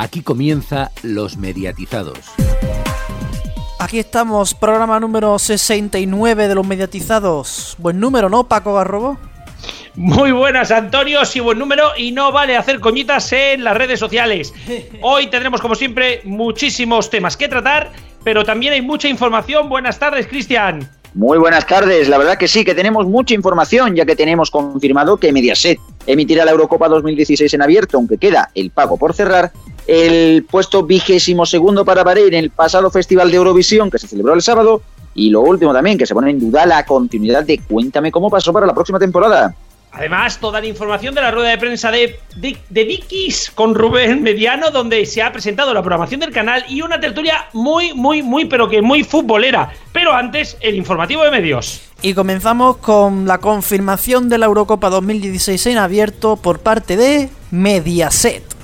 Aquí comienza Los Mediatizados. Aquí estamos, programa número 69 de Los Mediatizados. Buen número, ¿no, Paco Garrobo? Muy buenas, Antonio, sí, buen número y no vale hacer coñitas en las redes sociales. Hoy tendremos, como siempre, muchísimos temas que tratar, pero también hay mucha información. Buenas tardes, Cristian. Muy buenas tardes, la verdad que sí, que tenemos mucha información, ya que tenemos confirmado que Mediaset emitirá la Eurocopa 2016 en abierto, aunque queda el pago por cerrar, el puesto vigésimo segundo para Bahrein en el pasado Festival de Eurovisión que se celebró el sábado, y lo último también, que se pone en duda la continuidad de Cuéntame cómo pasó para la próxima temporada. Además, toda la información de la rueda de prensa de, de, Dickies con Rubén Mediano, donde se ha presentado la programación del canal y una tertulia muy, muy, muy, pero que muy futbolera. Pero antes, el informativo de medios. Y comenzamos con la confirmación de la Eurocopa 2016 en abierto por parte de Mediaset.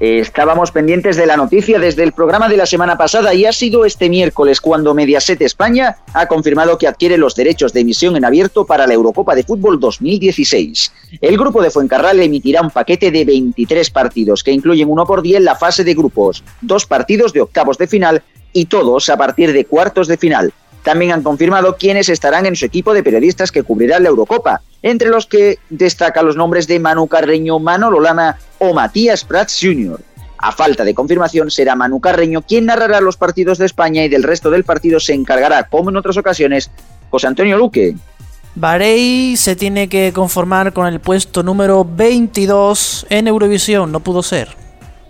Estábamos pendientes de la noticia desde el programa de la semana pasada y ha sido este miércoles cuando Mediaset España ha confirmado que adquiere los derechos de emisión en abierto para la Eurocopa de Fútbol 2016. El grupo de Fuencarral emitirá un paquete de 23 partidos que incluyen uno por día en la fase de grupos, dos partidos de octavos de final y todos a partir de cuartos de final. También han confirmado quiénes estarán en su equipo de periodistas que cubrirán la Eurocopa, entre los que destaca los nombres de Manu Carreño, Manolo Lama o Matías Prats Jr. A falta de confirmación, será Manu Carreño quien narrará los partidos de España y del resto del partido se encargará, como en otras ocasiones, José Antonio Luque. Barey se tiene que conformar con el puesto número 22 en Eurovisión, no pudo ser.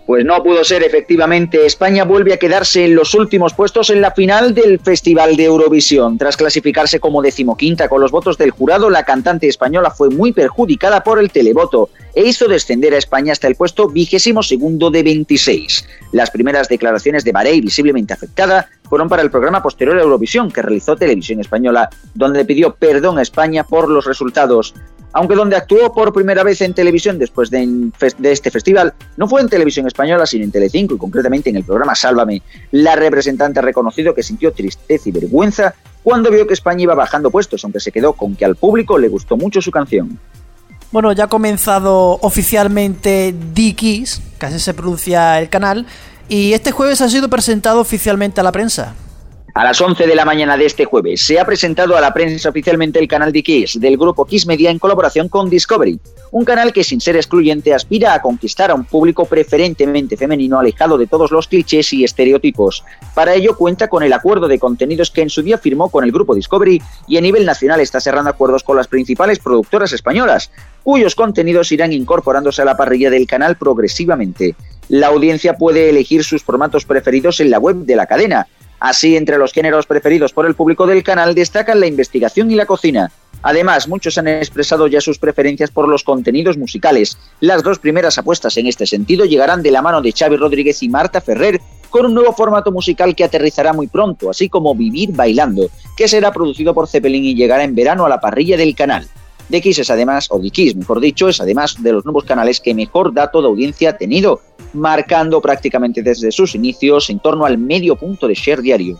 Pues no pudo ser, efectivamente. España vuelve a quedarse en los últimos puestos en la final del Festival de Eurovisión. Tras clasificarse como decimoquinta con los votos del jurado, la cantante española fue muy perjudicada por el televoto e hizo descender a España hasta el puesto vigésimo segundo de 26. Las primeras declaraciones de Barey, visiblemente afectada, fueron para el programa posterior a Eurovisión que realizó Televisión Española, donde pidió perdón a España por los resultados aunque donde actuó por primera vez en televisión después de, este festival no fue en televisión española, sino en Telecinco y concretamente en el programa Sálvame. La representante ha reconocido que sintió tristeza y vergüenza cuando vio que España iba bajando puestos, aunque se quedó con que al público le gustó mucho su canción. Bueno, ya ha comenzado oficialmente Dickies, casi se pronuncia el canal, y este jueves ha sido presentado oficialmente a la prensa. A las 11 de la mañana de este jueves se ha presentado a la prensa oficialmente el canal de Kiss del grupo Kiss Media en colaboración con Discovery, un canal que sin ser excluyente aspira a conquistar a un público preferentemente femenino alejado de todos los clichés y estereotipos. Para ello cuenta con el acuerdo de contenidos que en su día firmó con el grupo Discovery y a nivel nacional está cerrando acuerdos con las principales productoras españolas, cuyos contenidos irán incorporándose a la parrilla del canal progresivamente. La audiencia puede elegir sus formatos preferidos en la web de la cadena, Así, entre los géneros preferidos por el público del canal destacan la investigación y la cocina. Además, muchos han expresado ya sus preferencias por los contenidos musicales. Las dos primeras apuestas en este sentido llegarán de la mano de Xavi Rodríguez y Marta Ferrer con un nuevo formato musical que aterrizará muy pronto, así como Vivir Bailando, que será producido por Zeppelin y llegará en verano a la parrilla del canal. DX es además, o DX mejor dicho, es además de los nuevos canales que mejor dato de audiencia ha tenido, marcando prácticamente desde sus inicios en torno al medio punto de share diario.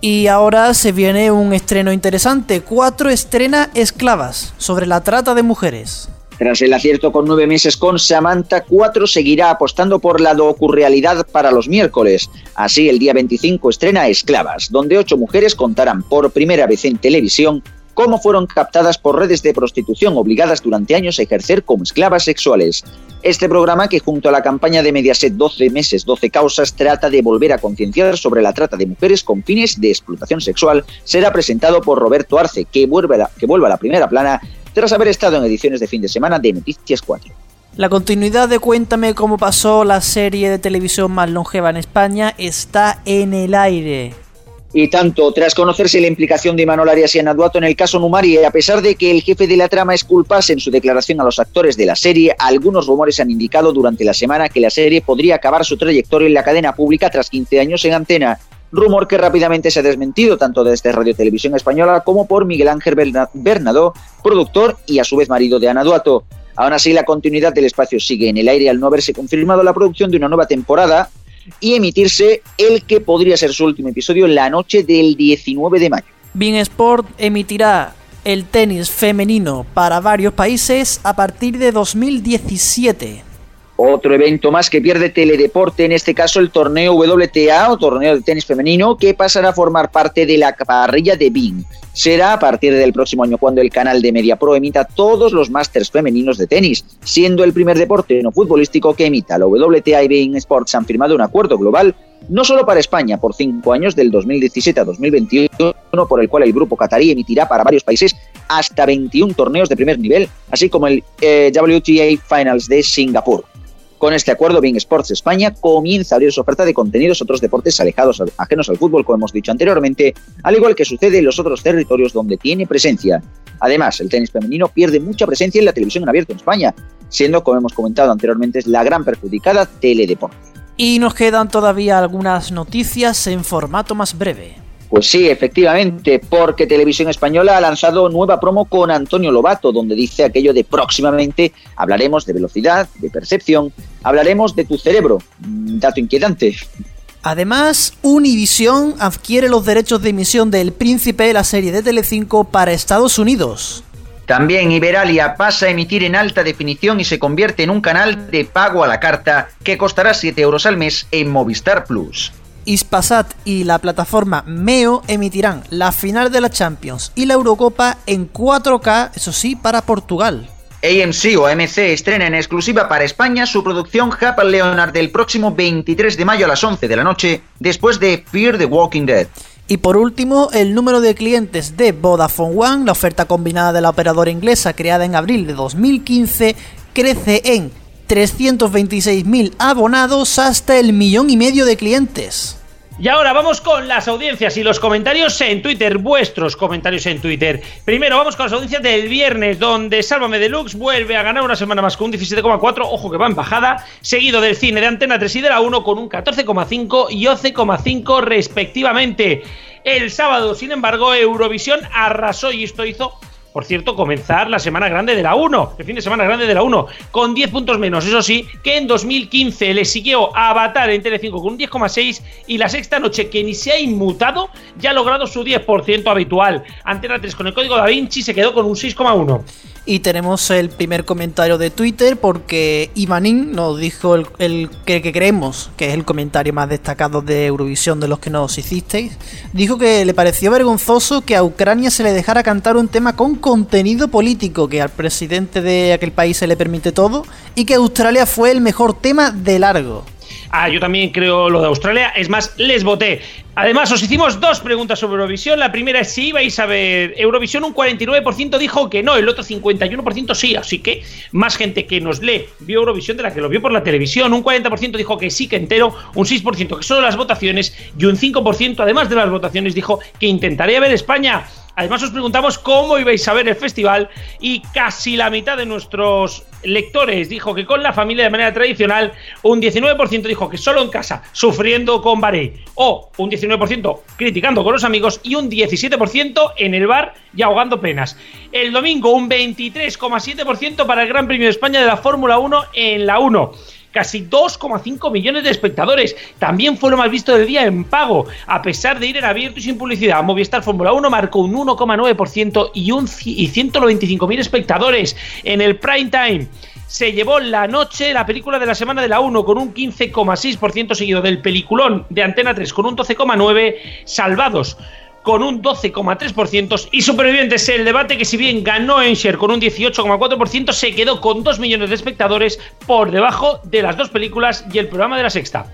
Y ahora se viene un estreno interesante. Cuatro estrena Esclavas, sobre la trata de mujeres. Tras el acierto con nueve meses con Samantha, Cuatro seguirá apostando por la docurrealidad para los miércoles. Así, el día 25 estrena Esclavas, donde ocho mujeres contarán por primera vez en televisión cómo fueron captadas por redes de prostitución obligadas durante años a ejercer como esclavas sexuales. Este programa, que junto a la campaña de Mediaset 12 meses, 12 causas, trata de volver a concienciar sobre la trata de mujeres con fines de explotación sexual, será presentado por Roberto Arce, que vuelve a la, primera plana tras haber estado en ediciones de fin de semana de Noticias 4. La continuidad de Cuéntame cómo pasó la serie de televisión más longeva en España está en el aire. Y tanto, tras conocerse la implicación de Manuel Arias y Anaduato en el caso Numari, a pesar de que el jefe de la trama esculpase en su declaración a los actores de la serie, algunos rumores han indicado durante la semana que la serie podría acabar su trayectoria en la cadena pública tras 15 años en antena. Rumor que rápidamente se ha desmentido tanto desde Radio Televisión Española como por Miguel Ángel Bernadó, productor y a su vez marido de Anaduato. Aún así, la continuidad del espacio sigue en el aire al no haberse confirmado la producción de una nueva temporada, y emitirse el que podría ser su último episodio la noche del 19 de mayo. Bean Sport emitirá el tenis femenino para varios países a partir de 2017. Otro evento más que pierde Teledeporte, en este caso el torneo WTA o torneo de tenis femenino, que pasará a formar parte de la parrilla de Bing. Será a partir del próximo año cuando el canal de MediaPro emita todos los másters femeninos de tenis, siendo el primer deporte no futbolístico que emita. La WTA y Bing Sports han firmado un acuerdo global no solo para España por cinco años del 2017 a 2021, por el cual el grupo qatarí emitirá para varios países hasta 21 torneos de primer nivel, así como el eh, WTA Finals de Singapur. Con este acuerdo, Bing Sports España comienza a abrir su oferta de contenidos a otros deportes alejados, ajenos al fútbol, como hemos dicho anteriormente, al igual que sucede en los otros territorios donde tiene presencia. Además, el tenis femenino pierde mucha presencia en la televisión en abierto en España, siendo, como hemos comentado anteriormente, la gran perjudicada Teledeporte. Y nos quedan todavía algunas noticias en formato más breve. Pues sí, efectivamente, porque Televisión Española ha lanzado nueva promo con Antonio Lobato, donde dice aquello de próximamente hablaremos de velocidad, de percepción, hablaremos de tu cerebro. Mm, dato inquietante. Además, Univision adquiere los derechos de emisión del Príncipe de la serie de Telecinco para Estados Unidos. También Iberalia pasa a emitir en alta definición y se convierte en un canal de pago a la carta que costará 7 euros al mes en Movistar Plus. Ispasat y la plataforma Meo emitirán la final de la Champions y la Eurocopa en 4K, eso sí, para Portugal. AMC o AMC estrena en exclusiva para España su producción Happy Leonard del próximo 23 de mayo a las 11 de la noche, después de Fear the Walking Dead. Y por último, el número de clientes de Vodafone One, la oferta combinada de la operadora inglesa creada en abril de 2015, crece en 326.000 abonados hasta el millón y medio de clientes. Y ahora vamos con las audiencias y los comentarios en Twitter, vuestros comentarios en Twitter. Primero vamos con las audiencias del viernes, donde Sálvame Deluxe vuelve a ganar una semana más con un 17,4, ojo que va en bajada, seguido del cine de Antena 3 y de la 1 con un 14,5 y 11,5 respectivamente. El sábado, sin embargo, Eurovisión arrasó y esto hizo por cierto, comenzar la semana grande de la 1, el fin de semana grande de la 1, con 10 puntos menos, eso sí, que en 2015 le siguió Avatar en Telecinco con un 10,6 y la sexta noche, que ni se ha inmutado, ya ha logrado su 10% habitual. Antena 3 con el código Da Vinci se quedó con un 6,1. Y tenemos el primer comentario de Twitter porque Ivanin nos dijo el, que, que, creemos que es el comentario más destacado de Eurovisión de los que nos hicisteis. Dijo que le pareció vergonzoso que a Ucrania se le dejara cantar un tema con contenido político, que al presidente de aquel país se le permite todo, y que Australia fue el mejor tema de largo. Ah, yo también creo lo de Australia. Es más, les voté. Además, os hicimos dos preguntas sobre Eurovisión. La primera es si ibais a ver Eurovisión. Un 49% dijo que no, el otro 51% sí. Así que más gente que nos lee vio Eurovisión de la que lo vio por la televisión. Un 40% dijo que sí que entero, un 6% que solo las votaciones y un 5% además de las votaciones dijo que intentaría ver España. Además os preguntamos cómo ibais a ver el festival y casi la mitad de nuestros lectores dijo que con la familia de manera tradicional, un 19% dijo que solo en casa, sufriendo con Baré, o un 19% criticando con los amigos y un 17% en el bar y ahogando penas. El domingo un 23,7% para el Gran Premio de España de la Fórmula 1 en la 1 casi 2,5 millones de espectadores. También fue lo más visto del día en pago, a pesar de ir en abierto y sin publicidad. Movistar Fórmula 1 marcó un 1,9% y, y 195.000 espectadores en el prime time se llevó la noche la película de la semana de la 1 con un 15,6% seguido del peliculón de Antena 3 con un 12,9%, Salvados con un 12,3% y Supervivientes el debate que si bien ganó Encher con un 18,4% se quedó con 2 millones de espectadores por debajo de las dos películas y el programa de la sexta.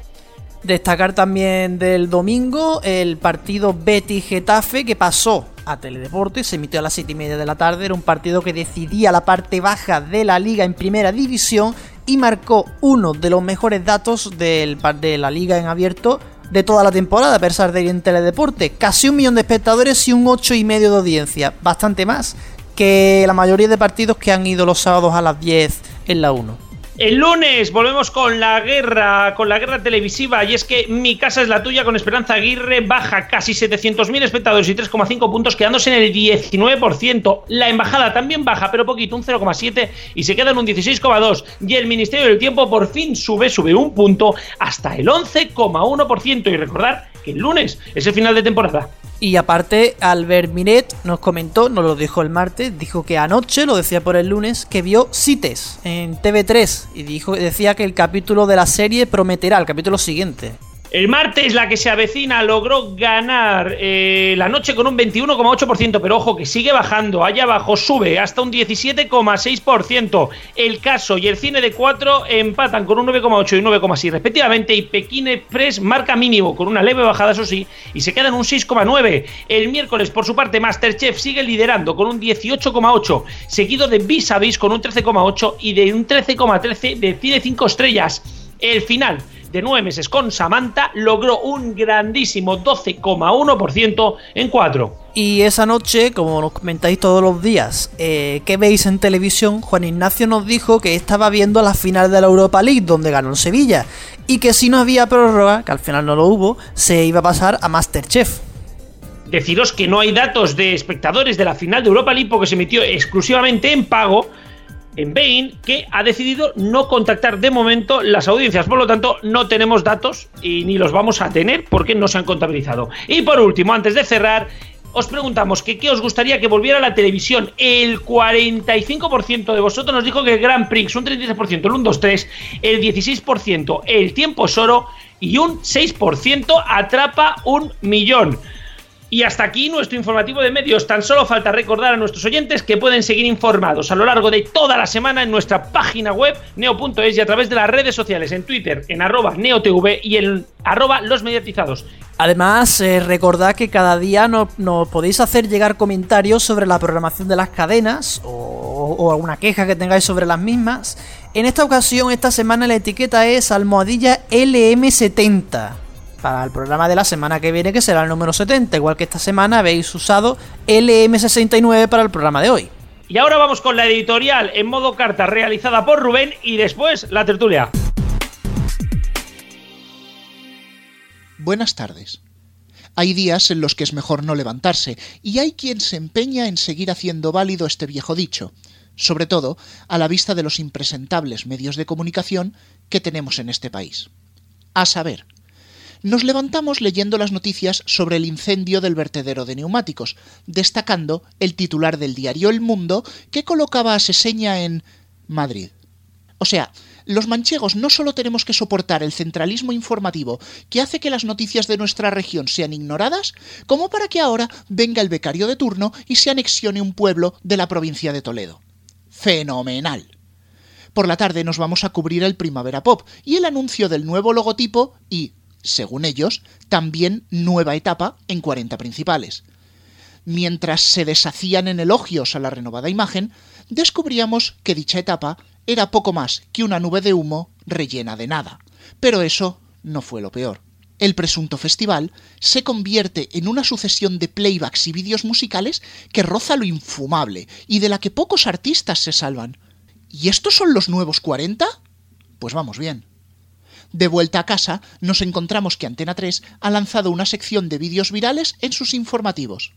Destacar también del domingo el partido Betty Getafe que pasó a Teledeporte, se emitió a las 7 y media de la tarde, era un partido que decidía la parte baja de la liga en primera división y marcó uno de los mejores datos del, de la liga en abierto de toda la temporada, a pesar de ir en teledeporte. Casi un millón de espectadores y un 8,5 y medio de audiencia. Bastante más que la mayoría de partidos que han ido los sábados a las 10 en la 1. El lunes volvemos con la guerra, con la guerra televisiva, y es que Mi casa es la tuya con Esperanza Aguirre baja casi 700.000 espectadores y 3,5 puntos, quedándose en el 19%. La embajada también baja, pero poquito, un 0,7 y se queda en un 16,2. Y el Ministerio del Tiempo por fin sube, sube un punto hasta el 11,1%. Y recordar el lunes es el final de temporada. Y aparte, Albert Miret nos comentó, nos lo dijo el martes, dijo que anoche, lo decía por el lunes, que vio CITES en TV3 y dijo, decía que el capítulo de la serie prometerá, el capítulo siguiente. El martes, la que se avecina logró ganar eh, la noche con un 21,8%, pero ojo que sigue bajando, allá abajo sube hasta un 17,6%. El caso y el cine de 4 empatan con un 9,8 y 9,6 respectivamente, y Pekín Express marca mínimo con una leve bajada, eso sí, y se queda en un 6,9. El miércoles, por su parte, Masterchef sigue liderando con un 18,8, seguido de Vis a Vis con un 13,8 y de un 13,13 de Cine 5 estrellas. El final de nueve meses con Samantha logró un grandísimo 12,1% en 4. Y esa noche, como nos comentáis todos los días, eh, ¿qué veis en televisión? Juan Ignacio nos dijo que estaba viendo la final de la Europa League, donde ganó en Sevilla, y que si no había prórroga, que al final no lo hubo, se iba a pasar a Masterchef. Deciros que no hay datos de espectadores de la final de Europa League porque se emitió exclusivamente en pago en Bain que ha decidido no contactar de momento las audiencias. Por lo tanto, no tenemos datos y ni los vamos a tener porque no se han contabilizado. Y por último, antes de cerrar, os preguntamos que qué os gustaría que volviera a la televisión. El 45% de vosotros nos dijo que el Grand Prix, un 33%, el 1, 2, 3, el 16%, el tiempo es oro y un 6% atrapa un millón. Y hasta aquí nuestro informativo de medios. Tan solo falta recordar a nuestros oyentes que pueden seguir informados a lo largo de toda la semana en nuestra página web neo.es y a través de las redes sociales en Twitter en arroba neotv y en arroba los mediatizados. Además, eh, recordad que cada día nos, podéis hacer llegar comentarios sobre la programación de las cadenas o, o, alguna queja que tengáis sobre las mismas. En esta ocasión, esta semana la etiqueta es almohadilla LM70 para el programa de la semana que viene, que será el número 70, igual que esta semana habéis usado LM69 para el programa de hoy. Y ahora vamos con la editorial en modo carta realizada por Rubén y después la tertulia. Buenas tardes. Hay días en los que es mejor no levantarse, y hay quien se empeña en seguir haciendo válido este viejo dicho, sobre todo a la vista de los impresentables medios de comunicación que tenemos en este país. A saber, nos levantamos leyendo las noticias sobre el incendio del vertedero de neumáticos, destacando el titular del diario El Mundo que colocaba a Seseña en Madrid. O sea, los manchegos no solo tenemos que soportar el centralismo informativo que hace que las noticias de nuestra región sean ignoradas, como para que ahora venga el becario de turno y se anexione un pueblo de la provincia de Toledo. Fenomenal. Por la tarde nos vamos a cubrir el Primavera Pop y el anuncio del nuevo logotipo y, según ellos, también nueva etapa en 40 principales. Mientras se deshacían en elogios a la renovada imagen, descubríamos que dicha etapa era poco más que una nube de humo rellena de nada. Pero eso no fue lo peor. El presunto festival se convierte en una sucesión de playbacks y vídeos musicales que roza lo infumable y de la que pocos artistas se salvan. ¿Y estos son los nuevos 40? Pues vamos bien. De vuelta a casa, nos encontramos que Antena 3 ha lanzado una sección de vídeos virales en sus informativos.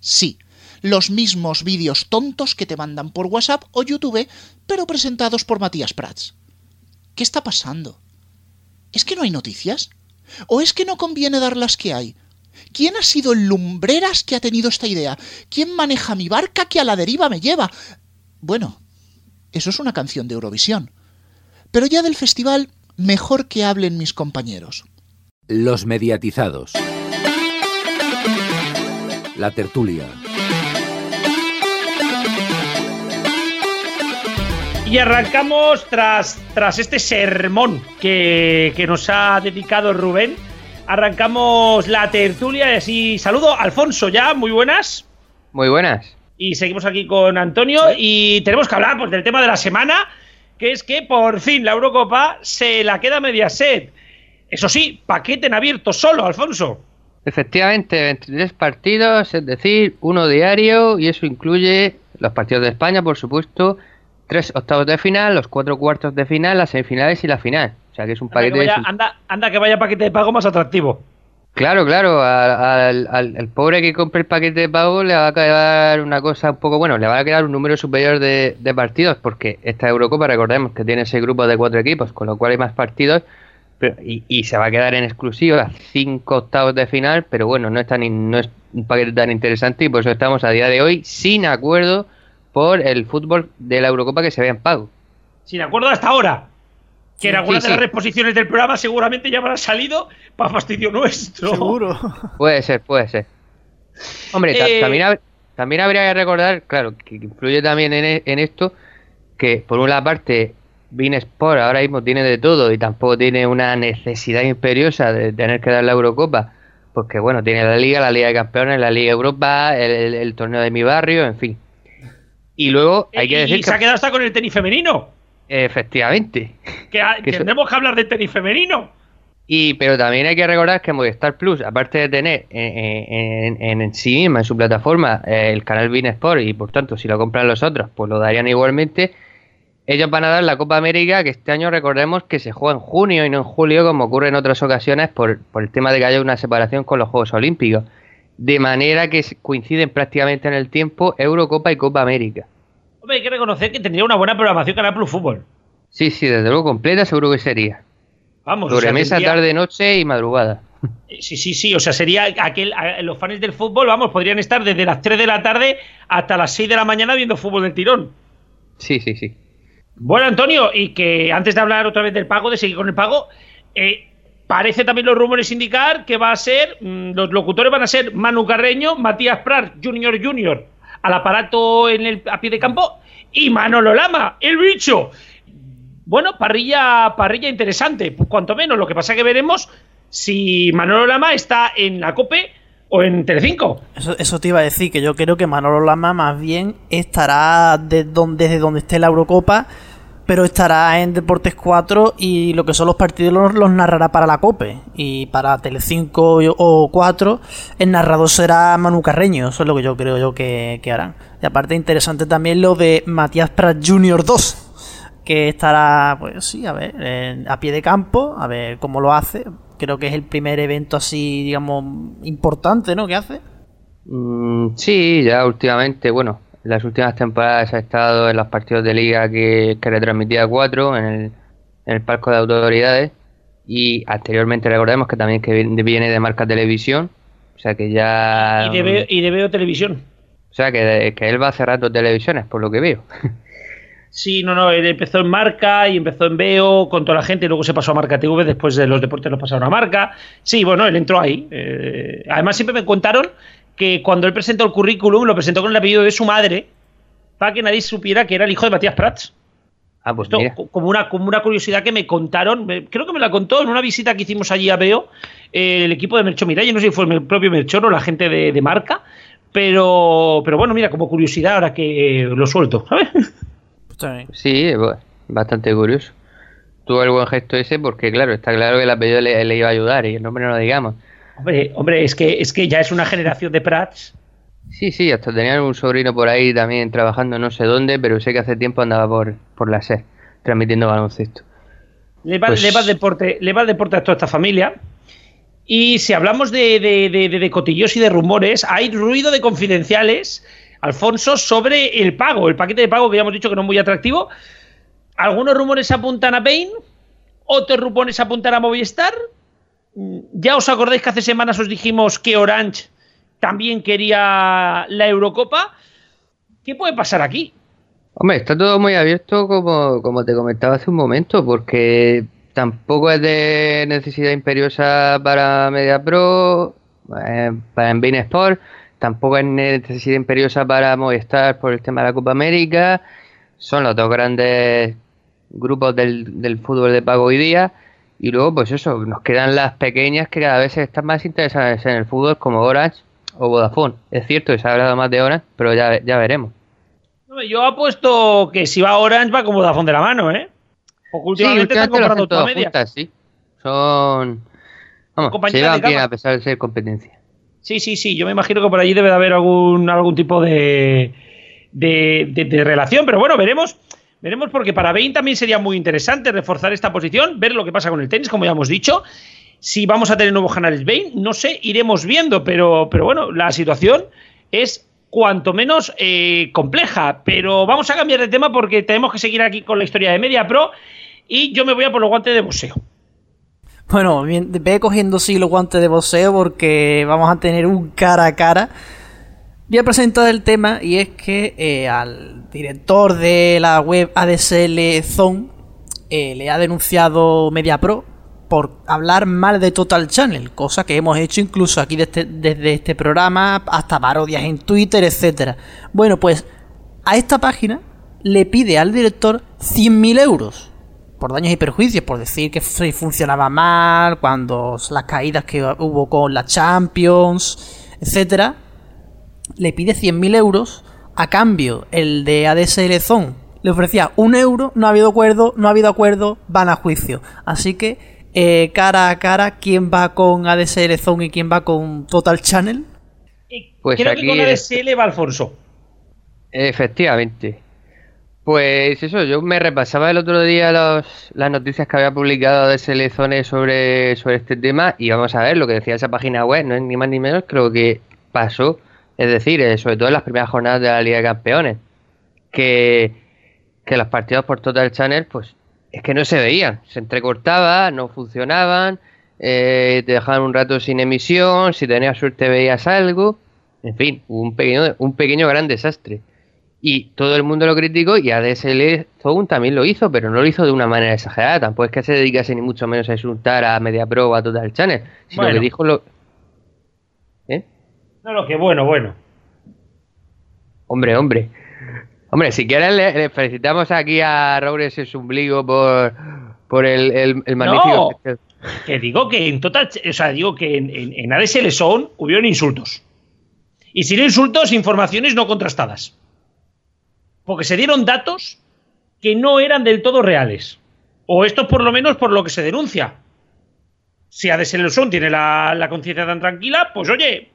Sí, los mismos vídeos tontos que te mandan por WhatsApp o YouTube, pero presentados por Matías Prats. ¿Qué está pasando? ¿Es que no hay noticias? ¿O es que no conviene dar las que hay? ¿Quién ha sido el lumbreras que ha tenido esta idea? ¿Quién maneja mi barca que a la deriva me lleva? Bueno, eso es una canción de Eurovisión. Pero ya del festival mejor que hablen mis compañeros. Los mediatizados. La tertulia. Y arrancamos tras, tras este sermón que, que nos ha dedicado Rubén. Arrancamos la tertulia y así saludo. Alfonso, ya, muy buenas. Muy buenas. Y seguimos aquí con Antonio y tenemos que hablar pues, del tema de la semana que es que por fin la Eurocopa se la queda media set. Eso sí, paquete en abierto solo, Alfonso. Efectivamente, 23 partidos, es decir, uno diario, y eso incluye los partidos de España, por supuesto, tres octavos de final, los cuatro cuartos de final, las semifinales y la final. O sea que es un paquete. anda, anda, que vaya paquete de pago más atractivo. Claro, claro, al, pobre que compre el paquete de pago le va a quedar una cosa un poco, bueno, le va a quedar un número superior de, partidos, porque esta Eurocopa, recordemos que tiene ese grupo de cuatro equipos, con lo cual hay más partidos, y, se va a quedar en exclusiva cinco octavos de final, pero bueno, no está ni, no es un paquete tan interesante y por eso estamos a día de hoy sin acuerdo por el fútbol de la Eurocopa que se vea en pago. Sin acuerdo hasta ahora. Que en Sí, algunas sí, de las sí. reposiciones del programa seguramente ya habrán salido para fastidio nuestro. Seguro. Puede ser, puede ser. Hombre, Eh, también, hab- también habría que recordar, claro, que influye también en, e- en esto, que por una parte, Bean Sport ahora mismo tiene de todo y tampoco tiene una necesidad imperiosa de tener que dar la Eurocopa, porque bueno, tiene la Liga, la Liga de Campeones, la Liga Europa, el, el- el torneo de mi barrio, en fin. Y luego hay que y decir se ha que, quedado hasta con el tenis femenino. Efectivamente, Que, ha- Que eso- tendremos que hablar del tenis femenino. Y, pero también hay que recordar que Movistar Plus, aparte de tener en, en- en sí misma, en su plataforma, eh, el canal Bein Sport, y por tanto, si lo compran los otros, pues lo darían igualmente, ellos van a dar la Copa América, que este año recordemos que se juega en junio y no en julio, como ocurre en otras ocasiones, por, por el tema de que haya una separación con los Juegos Olímpicos. De manera que coinciden prácticamente en el tiempo Eurocopa y Copa América. Hombre, hay que reconocer que tendría una buena programación Canal Plus Fútbol. Sí, sí, desde luego completa seguro que sería. Vamos, o sea, Sobremesa, tendría- tarde, noche y madrugada. Sí, sí, sí. O sea, sería aquel. Los fans del fútbol, vamos, podrían estar desde las 3 de la tarde hasta las 6 de la mañana viendo fútbol del tirón. Sí, sí, sí. Bueno, Antonio, y que antes de hablar otra vez del pago, de seguir con el pago, eh, parece también los rumores indicar que va a ser, mm, los locutores van a ser Manu Carreño, Matías Prat, Junior Junior, al aparato en el, a pie de campo, y Manolo Lama, el bicho. Bueno, parrilla, parrilla interesante, pues cuanto menos. Lo que pasa que veremos si Manolo Lama está en la COPE o en Telecinco. Eso, eso te iba a decir, que yo creo que Manolo Lama más bien estará de donde, desde donde esté la Eurocopa, pero estará en Deportes 4 y lo que son los partidos los, narrará para la COPE. Y para Telecinco o 4, el narrador será Manu Carreño, eso es lo que yo creo yo que, harán. Y aparte interesante también lo de Matías Prat Jr. 2, que estará, pues sí, a ver, a pie de campo, a ver cómo lo hace. Creo que es el primer evento así, digamos, importante, ¿no? Que hace. Mm, sí, ya últimamente, bueno, en las últimas temporadas ha estado en los partidos de liga que, que retransmitía 4 en el, en el palco de autoridades y anteriormente recordemos que también que viene de marca televisión, o sea que ya... Y de, Veo- y de Veo Televisión. O sea que, que él va cerrando televisiones, por lo que veo. Sí, no, no, él empezó en Marca y empezó en Veo con toda la gente y luego se pasó a Marca TV, después de los deportes los pasaron a Marca. Sí, bueno, él entró ahí. Eh, además siempre me contaron que cuando él presentó el currículum lo presentó con el apellido de su madre para que nadie supiera que era el hijo de Matías Prats. Ah, pues Esto como una, como una curiosidad que me contaron, me- creo que me la contó en una visita que hicimos allí a Veo eh, el equipo de Mercho Miray, no sé si fue el propio Merchor o la gente de, de Marca, pero, pero bueno, mira, como curiosidad ahora que lo suelto, ¿sabes? Pues. Sí, bu- bastante curioso. Tuvo el buen gesto ese porque, claro, está claro que el apellido le, le iba a ayudar y el nombre no lo digamos. Hombre, hombre, es que, es que ya es una generación de Prats. Sí, sí, hasta tenían un sobrino por ahí también trabajando no sé dónde, pero sé que hace tiempo andaba por, por la SER transmitiendo baloncesto. Le va, Pues- le va el deporte, le va el deporte a toda esta familia. Y si hablamos de, de, de- de- de cotillos y de rumores, hay ruido de confidenciales, Alfonso, sobre el pago, el paquete de pago que ya hemos dicho que no es muy atractivo. Algunos rumores apuntan a Bain, otros rumores apuntan a Movistar. Ya os acordáis que hace semanas os dijimos que Orange también quería la Eurocopa. ¿Qué puede pasar aquí? Hombre, está todo muy abierto como, como te comentaba hace un momento, porque tampoco es de necesidad imperiosa para MediaPro, eh, para Envin Sport, tampoco es necesidad imperiosa para Movistar por el tema de la Copa América. Son los dos grandes grupos del, del fútbol de pago hoy día. Y luego, pues eso, nos quedan las pequeñas que cada vez están más interesadas en el fútbol, como Orange o Vodafone. Es cierto que se ha hablado más de Orange, pero ya, ya veremos. Yo apuesto que si va Orange va como Dazón de la mano, ¿eh? Porque últimamente sí, están comprando todas media. juntas, sí. Son... Vamos, se llevan bien a pesar de ser competencia. Sí, sí, sí. Yo me imagino que por allí debe de haber algún, algún tipo de, de, de- de relación, pero bueno, veremos. Veremos porque para Bain también sería muy interesante reforzar esta posición, ver lo que pasa con el tenis, como ya hemos dicho. Si vamos a tener nuevos canales Bain, no sé, iremos viendo, pero, pero bueno, la situación es cuanto menos eh, compleja. Pero vamos a cambiar de tema porque tenemos que seguir aquí con la historia de Media Pro y yo me voy a por los guantes de boxeo. Bueno, ve cogiendo sí los guantes de boxeo porque vamos a tener un cara a cara. Voy a presentar el tema y es que eh, al director de la web ADSL Zone eh, le ha denunciado MediaPro por hablar mal de Total Channel, cosa que hemos hecho incluso aquí desde, desde este programa, hasta parodias en Twitter, etcétera. Bueno, pues a esta página le pide al director 100.000 euros por daños y perjuicios, por decir que funcionaba mal, cuando las caídas que hubo con la Champions, etcétera, le pide 100.000 euros. A cambio, el de ADSL Zone le ofrecía un euro, no ha habido acuerdo, no ha habido acuerdo, van a juicio. Así que, eh, cara a cara, ¿quién va con ADSL Zone y quién va con Total Channel? Pues Creo que con ADSL va Alfonso. Efectivamente. Pues eso, yo me repasaba el otro día los, las noticias que había publicado de Selezone sobre, sobre este tema y vamos a ver lo que decía esa página web, no es ni más ni menos creo que pasó, es decir, eh, sobre todo en las primeras jornadas de la Liga de Campeones, que, que los partidos por Total Channel pues es que no se veían, se entrecortaba, no funcionaban, eh, te dejaban un rato sin emisión, si tenías suerte veías algo, en fin, un pequeño, un pequeño gran desastre. Y todo el mundo lo criticó y ADSL Zone también lo hizo, pero no lo hizo de una manera exagerada. Tampoco es que se dedicase ni mucho menos a insultar a MediaPro o a Total Channel, sino que dijo lo. ¿Eh? No, lo que bueno, bueno. Hombre, hombre. Hombre, si quieres le, felicitamos aquí a Raúl ese ombligo por, por el, el, magnífico. No, que digo que en Total. O sea, digo que en, en, ADSL hubieron insultos. Y sin insultos, informaciones no contrastadas porque se dieron datos que no eran del todo reales. O esto por lo menos por lo que se denuncia. Si Adeselson tiene la, la conciencia tan tranquila, pues oye,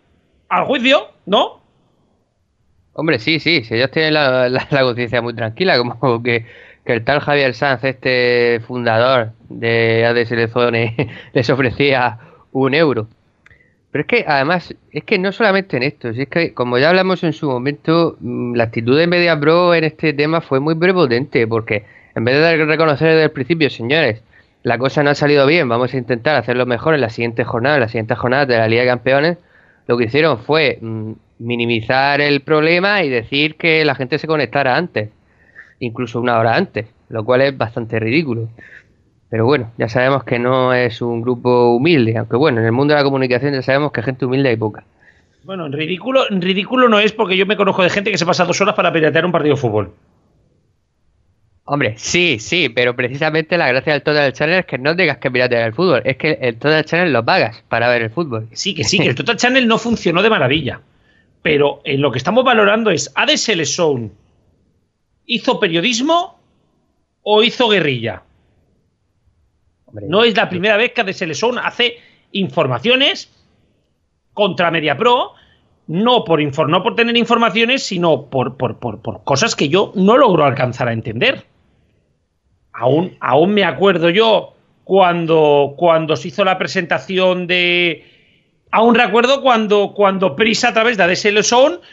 al juicio, ¿no? Hombre, sí, sí, si ellos tienen la, conciencia muy tranquila, como que, que, el tal Javier Sanz, este fundador de ADSL les ofrecía un euro. Pero es que además, es que no solamente en esto, es que como ya hablamos en su momento, mm, la actitud de Media Pro en este tema fue muy prepotente, porque en vez de reconocer desde el principio, señores, la cosa no ha salido bien, vamos a intentar hacerlo mejor en la siguiente jornada, en la siguiente jornada de la Liga de Campeones, lo que hicieron fue mm, minimizar el problema y decir que la gente se conectara antes, incluso una hora antes, lo cual es bastante ridículo. Pero bueno, ya sabemos que no es un grupo humilde, aunque bueno, en el mundo de la comunicación ya sabemos que gente humilde hay poca. Bueno, en ridículo, ridículo no es porque yo me conozco de gente que se pasa dos horas para piratear un partido de fútbol. Hombre, sí, sí, pero precisamente la gracia del Total Channel es que no tengas que piratear el fútbol, es que el Total Channel lo pagas para ver el fútbol. Sí, que sí, que el Total Channel no funcionó de maravilla. Pero en lo que estamos valorando es, ¿ADSL Zone hizo periodismo o hizo guerrilla? no es la primera vez que ADSL hace informaciones contra MediaPro, no por, no por tener informaciones, sino por, por, cosas que yo no logro alcanzar a entender. Aún, me acuerdo yo cuando, cuando se hizo la presentación de. Aún recuerdo cuando, cuando Prisa a través de ADSL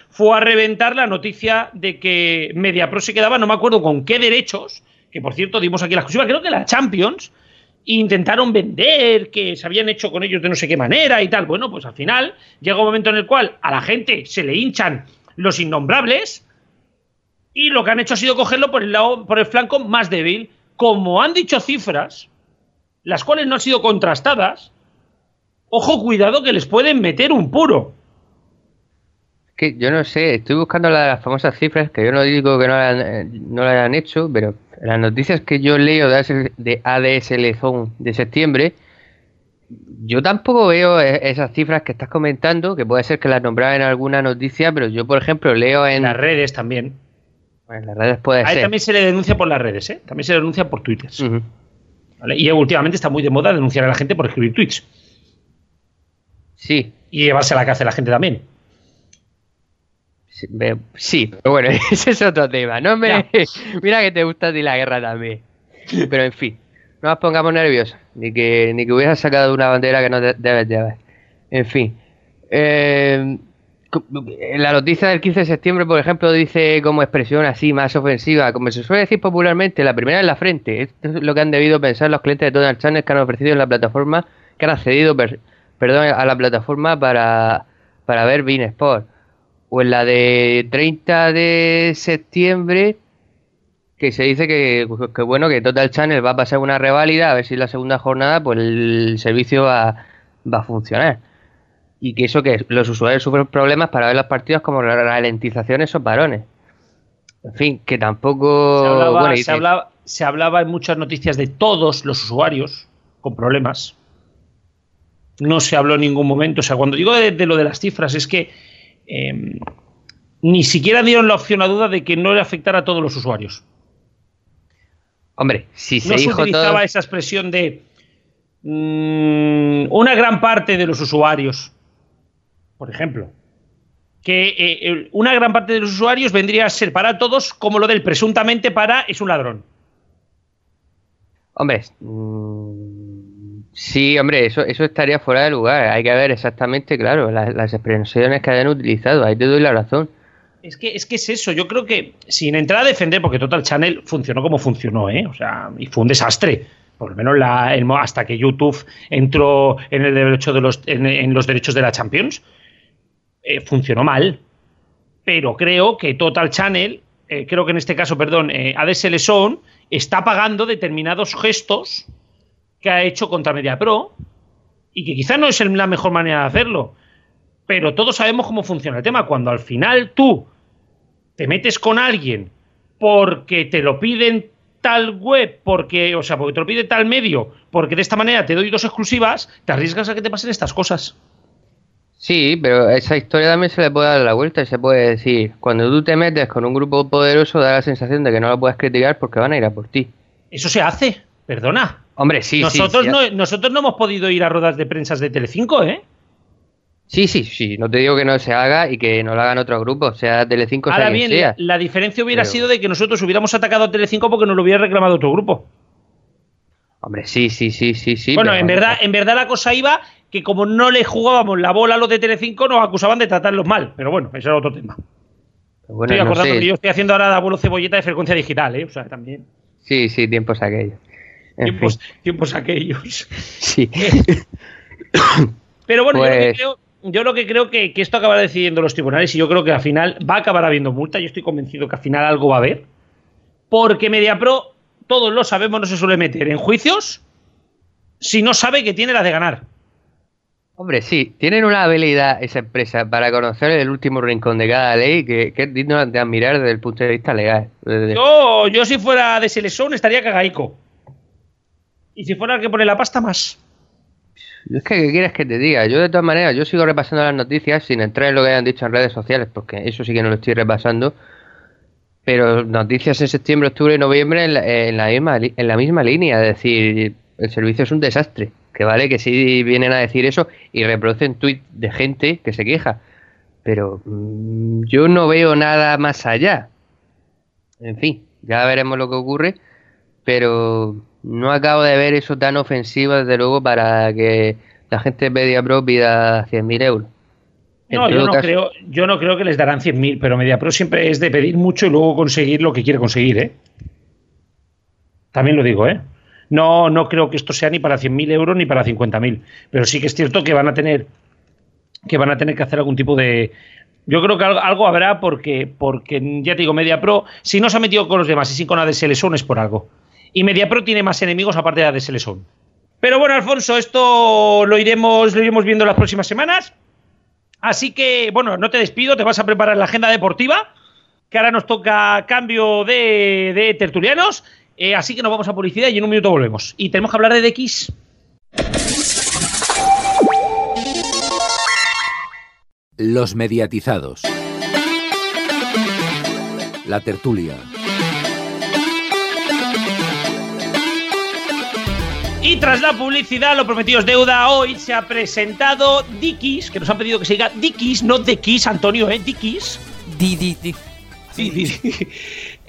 fue a reventar la noticia de que MediaPro se quedaba, no me acuerdo con qué derechos, que por cierto dimos aquí la exclusiva, creo que la Champions, intentaron vender, que se habían hecho con ellos de no sé qué manera y tal. Bueno, pues al final llega un momento en el cual a la gente se le hinchan los innombrables y lo que han hecho ha sido cogerlo por el lado, por el flanco más débil. Como han dicho cifras, las cuales no han sido contrastadas, ojo, cuidado que les pueden meter un puro que yo no sé, estoy buscando las famosas cifras, que yo no digo que no la, eh, no la hayan hecho, pero las noticias que yo leo de ADSL Zone de septiembre, yo tampoco veo e, esas cifras que estás comentando, que puede ser que las nombraba en alguna noticia, pero yo, por ejemplo, leo en... Las redes también. En las redes puede Ahí también se le denuncia por las redes, ¿eh? También se le denuncia por Twitter. Y últimamente está muy de moda denunciar a la gente por escribir tweets. Sí. Y llevarse a la cárcel a la gente también. Sí, pero bueno, ese es otro tema. No me... Mira que te gusta a ti la guerra también. Pero en fin, no nos pongamos nerviosos. Ni que, ni que hubieras sacado una bandera que no debes de haber. En fin. Eh, la noticia del 15 de septiembre, por ejemplo, dice como expresión así más ofensiva, como se suele decir popularmente, la primera en la frente. Esto es lo que han debido pensar los clientes de Donald Channel que han ofrecido en la plataforma, que han accedido, perdón, a la plataforma para, para ver Bean Sport. O en la de 30 de septiembre, que se dice que, que, bueno, que Total Channel va a pasar una reválida, a ver si en la segunda jornada pues el servicio va, va a funcionar y que eso que los usuarios sufren problemas para ver los partidos como ralentizaciones o parones. En fin, que tampoco... Se hablaba, se, hablaba, en muchas noticias de todos los usuarios con problemas. No se habló en ningún momento. O sea, cuando digo de, lo de las cifras, es que em, ni siquiera dieron la opción a duda de que no le afectara a todos los usuarios. Hombre, si se no se utilizaba esa expresión de mm, una gran parte de los usuarios por ejemplo, que eh, una gran parte de los usuarios vendría a ser para todos como lo del presuntamente para es un ladrón. Hombre, mm, sí, hombre, eso, eso estaría fuera de lugar. Hay que ver exactamente, claro, las, expresiones que hayan utilizado. Ahí te doy la razón. Es que, es que es eso. Yo creo que sin entrar a defender, porque Total Channel funcionó como funcionó, ¿eh? O sea, y fue un desastre. Por lo menos la, hasta que YouTube entró en el derecho de los, en los derechos de la Champions eh, funcionó mal. Pero creo que Total Channel, eh, creo que en este caso, perdón, eh, ADSL Son, está pagando determinados gestos que ha hecho contra Media Pro y que quizá no es la mejor manera de hacerlo. Pero todos sabemos cómo funciona el tema. Cuando al final tú te metes con alguien porque te lo piden tal web, porque, o sea, porque te lo pide tal medio, porque de esta manera te doy dos exclusivas, te arriesgas a que te pasen estas cosas. Sí, pero esa historia también se le puede dar la vuelta y se puede decir, cuando tú te metes con un grupo poderoso da la sensación de que no lo puedes criticar porque van a ir a por ti. Eso se hace, perdona. Hombre, sí, nosotros sí, No, nosotros no hemos podido ir a ruedas de prensa de Telecinco, ¿eh? Sí, sí, sí, no te digo que no se haga y que no lo hagan otros grupos, sea Telecinco, Ahora sea bien, sea. la diferencia hubiera sido de que nosotros hubiéramos atacado a Telecinco porque nos lo hubiera reclamado otro grupo. Hombre, sí, sí, sí, sí, sí. Bueno, en verdad, en verdad la cosa iba que como no le jugábamos la bola a los de Telecinco, nos acusaban de tratarlos mal. Pero bueno, ese era otro tema. estoy acordando que yo estoy haciendo ahora de abuelo cebolleta de frecuencia digital, ¿eh? O sea, también. Sí, sí, tiempos aquellos. tiempos, aquellos. Sí. Pero bueno, yo lo que pues creo, que, que, esto acabará decidiendo los tribunales y yo creo que al final va a acabar habiendo multa. Yo estoy convencido que al final algo va a haber. Porque MediaPro, todos lo sabemos, no se suele meter en juicios si no sabe que tiene la de ganar. Hombre, sí, tienen una habilidad esa empresa para conocer el último rincón de cada ley que, es digno de admirar desde el punto de vista legal. Yo, yo si fuera de Selesón estaría cagaico. Y si fuera el que pone la pasta más. Es que, ¿qué quieres que te diga? Yo, de todas maneras, yo sigo repasando las noticias sin entrar en lo que hayan dicho en redes sociales, porque eso sí que no lo estoy repasando. Pero noticias en septiembre, octubre y noviembre en la, misma, en la misma línea. Es decir, el servicio es un desastre que vale que sí vienen a decir eso y reproducen tweets de gente que se queja. Pero mm, yo no veo nada más allá. En fin, ya veremos lo que ocurre, pero no acabo de ver eso tan ofensivo, desde luego, para que la gente de MediaPro pida 100.000 euros. No, yo no, creo, yo no creo que les darán 100.000, pero MediaPro siempre es de pedir mucho y luego conseguir lo que quiere conseguir, ¿eh? También lo digo, ¿eh? No, no creo que esto sea ni para 100.000 euros ni para 50.000, pero sí que es cierto que van a tener que van a tener que hacer algún tipo de, yo creo que algo, habrá porque, porque, ya te digo, MediaPro, si no se ha metido con los demás y sí con ADSL Son es por algo. Y MediaPro tiene más enemigos aparte de ADSL Son. Pero bueno, Alfonso, esto lo iremos, lo iremos viendo las próximas semanas. Así que, bueno, no te despido, te vas a preparar la agenda deportiva, que ahora nos toca cambio de, de tertulianos. Eh, así que nos vamos a publicidad y en un minuto volvemos. Y tenemos que hablar de DX. Los mediatizados. La tertulia. Y tras la publicidad, lo prometido es deuda, hoy se ha presentado Dikis, que nos han pedido que se diga Dikis, no Dikis, Antonio, ¿eh? Dikis. Di, di, di. Sí, sí.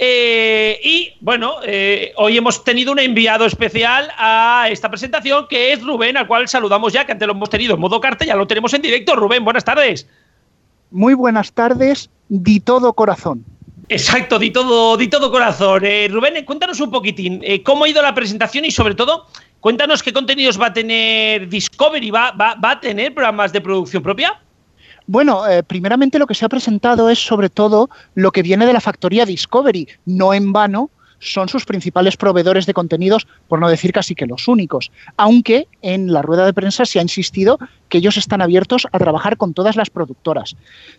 Eh, y bueno, eh, hoy hemos tenido un enviado especial a esta presentación que es Rubén, al cual saludamos ya, que antes lo hemos tenido en modo carta, ya lo tenemos en directo. Rubén, buenas tardes. Muy buenas tardes, di todo corazón. Exacto, di todo, di todo corazón. Eh, Rubén, cuéntanos un poquitín cómo ha ido la presentación y sobre todo, cuéntanos qué contenidos va a tener Discovery. ¿Va, va, va a tener programas de producción propia? Bueno, eh, primeramente lo que se ha presentado es sobre todo lo que viene de la factoría Discovery. No en vano son sus principales proveedores de contenidos, por no decir casi que los únicos. Aunque en la rueda de prensa se ha insistido que ellos están abiertos a trabajar con todas las productoras.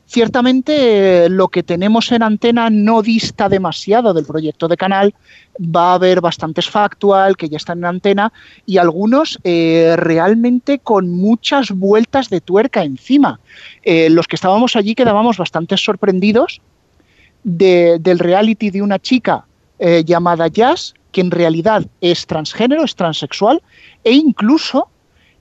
Ciertamente lo que tenemos en antena no dista demasiado del proyecto de canal. Va a haber bastantes factual que ya están en antena y algunos eh, realmente con muchas vueltas de tuerca encima. Eh, los que estábamos allí quedábamos bastante sorprendidos de, del reality de una chica eh, llamada Jazz, que en realidad es transgénero, es transexual, e incluso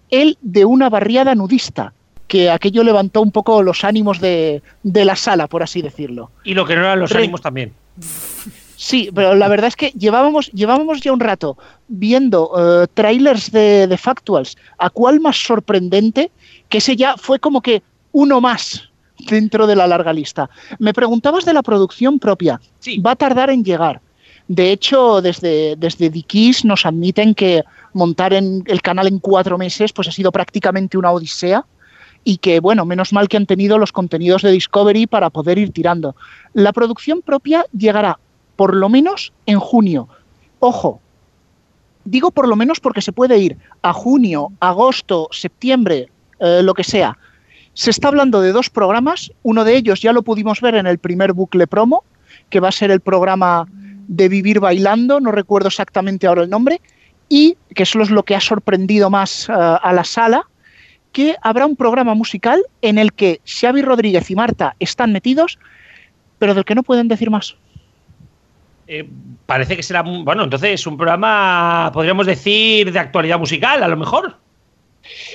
el de una barriada nudista, que aquello levantó un poco los ánimos de, de la sala, por así decirlo. Y lo que no eran los Re ánimos también. Sí, pero la verdad es que llevábamos, llevábamos ya un rato viendo uh, trailers de, de, Factuals, a cuál más sorprendente, que ese ya fue como que uno más dentro de la larga lista. Me preguntabas de la producción propia. Sí. Va a tardar en llegar. De hecho, desde, desde Dikis nos admiten que montar en el canal en cuatro meses pues ha sido prácticamente una odisea y que, bueno, menos mal que han tenido los contenidos de Discovery para poder ir tirando. La producción propia llegará por lo menos en junio. Ojo, digo por lo menos porque se puede ir a junio, agosto, septiembre, eh, lo que sea. Se está hablando de dos programas, uno de ellos ya lo pudimos ver en el primer bucle promo, que va a ser el programa de Vivir Bailando, no recuerdo exactamente ahora el nombre, y que eso es lo que ha sorprendido más uh, a la sala, que habrá un programa musical en el que Xavi Rodríguez y Marta están metidos, pero del que no pueden decir más. Eh, parece que será, bueno, entonces un programa, podríamos decir, de actualidad musical, a lo mejor.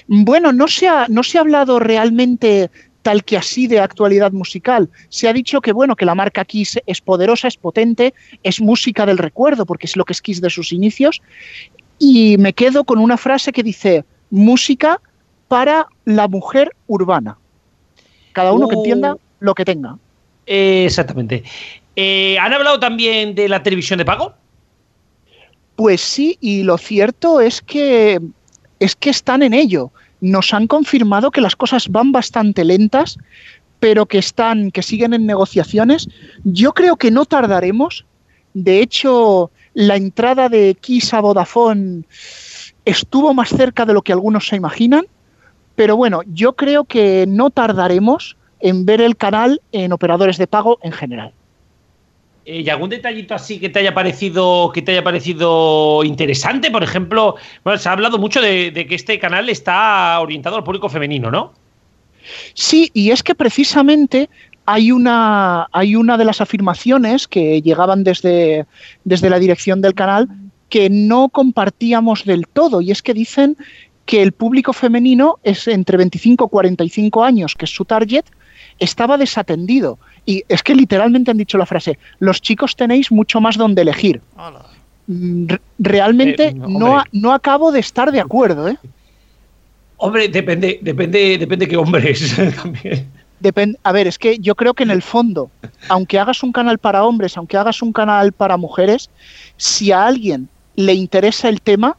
Bueno, no se ha, no se ha hablado realmente tal que así de actualidad musical. Se ha dicho que bueno, que la marca Kiss es poderosa, es potente, es música del recuerdo, porque es lo que es Kiss de sus inicios. Y me quedo con una frase que dice música para la mujer urbana. Cada uno uh, que entienda lo que tenga. Exactamente. Eh, ¿Han hablado también de la televisión de pago? Pues sí, y lo cierto es que es que están en ello nos han confirmado que las cosas van bastante lentas, pero que están, que siguen en negociaciones. Yo creo que no tardaremos. De hecho, la entrada de Kiss a Vodafone estuvo más cerca de lo que algunos se imaginan. Pero bueno, yo creo que no tardaremos en ver el canal en operadores de pago en general. Eh, ¿Y algún detallito así que te haya parecido que te haya parecido interesante? Por ejemplo, bueno, se ha hablado mucho de, de, que este canal está orientado al público femenino, ¿no? Sí, y es que precisamente hay una, hay una de las afirmaciones que llegaban desde, desde la dirección del canal que no compartíamos del todo, y es que dicen que el público femenino es entre 25 y 45 años, que es su target, estaba desatendido. Y es que literalmente han dicho la frase, los chicos tenéis mucho más donde elegir. Hola. Realmente eh, no, no, no, acabo de estar de acuerdo, ¿eh? Hombre, depende, depende, depende qué hombres también. Depende, a ver, es que yo creo que en el fondo, aunque hagas un canal para hombres, aunque hagas un canal para mujeres, si a alguien le interesa el tema,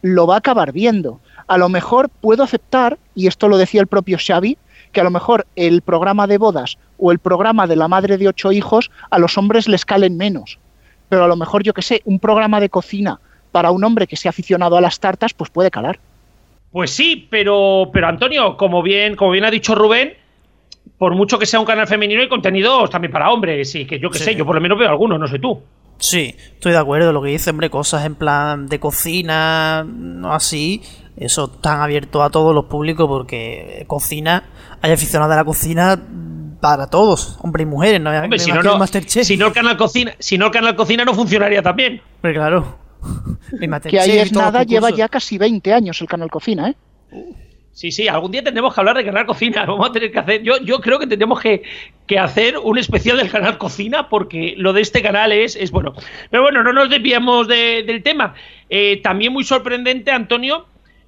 lo va a acabar viendo. A lo mejor puedo aceptar, y esto lo decía el propio Xavi, que a lo mejor el programa de bodas o el programa de la madre de ocho hijos a los hombres les calen menos. Pero a lo mejor, yo que sé, un programa de cocina para un hombre que sea aficionado a las tartas, pues puede calar. Pues sí, pero, pero Antonio, como bien, como bien ha dicho Rubén, por mucho que sea un canal femenino, hay contenidos también para hombres. Y que yo que sí. sé, yo por lo menos veo algunos, no sé tú. Sí, estoy de acuerdo. Lo que dice, hombre, cosas en plan de cocina, no así. Eso tan abierto a todos los públicos porque cocina, hay aficionados a la cocina para todos, hombres y mujeres, no Hombre, si, no, no, si no el canal cocina, si no el canal cocina no funcionaría también. Pero claro. que ahí es nada, lleva ya casi 20 años el canal cocina, ¿eh? Sí, sí, algún día tendremos que hablar de Canal Cocina. Vamos a tener que hacer. Yo, yo creo que tendremos que, que, hacer un especial del Canal Cocina porque lo de este canal es, es bueno. Pero bueno, no nos desviamos de, del tema. Eh, también muy sorprendente, Antonio,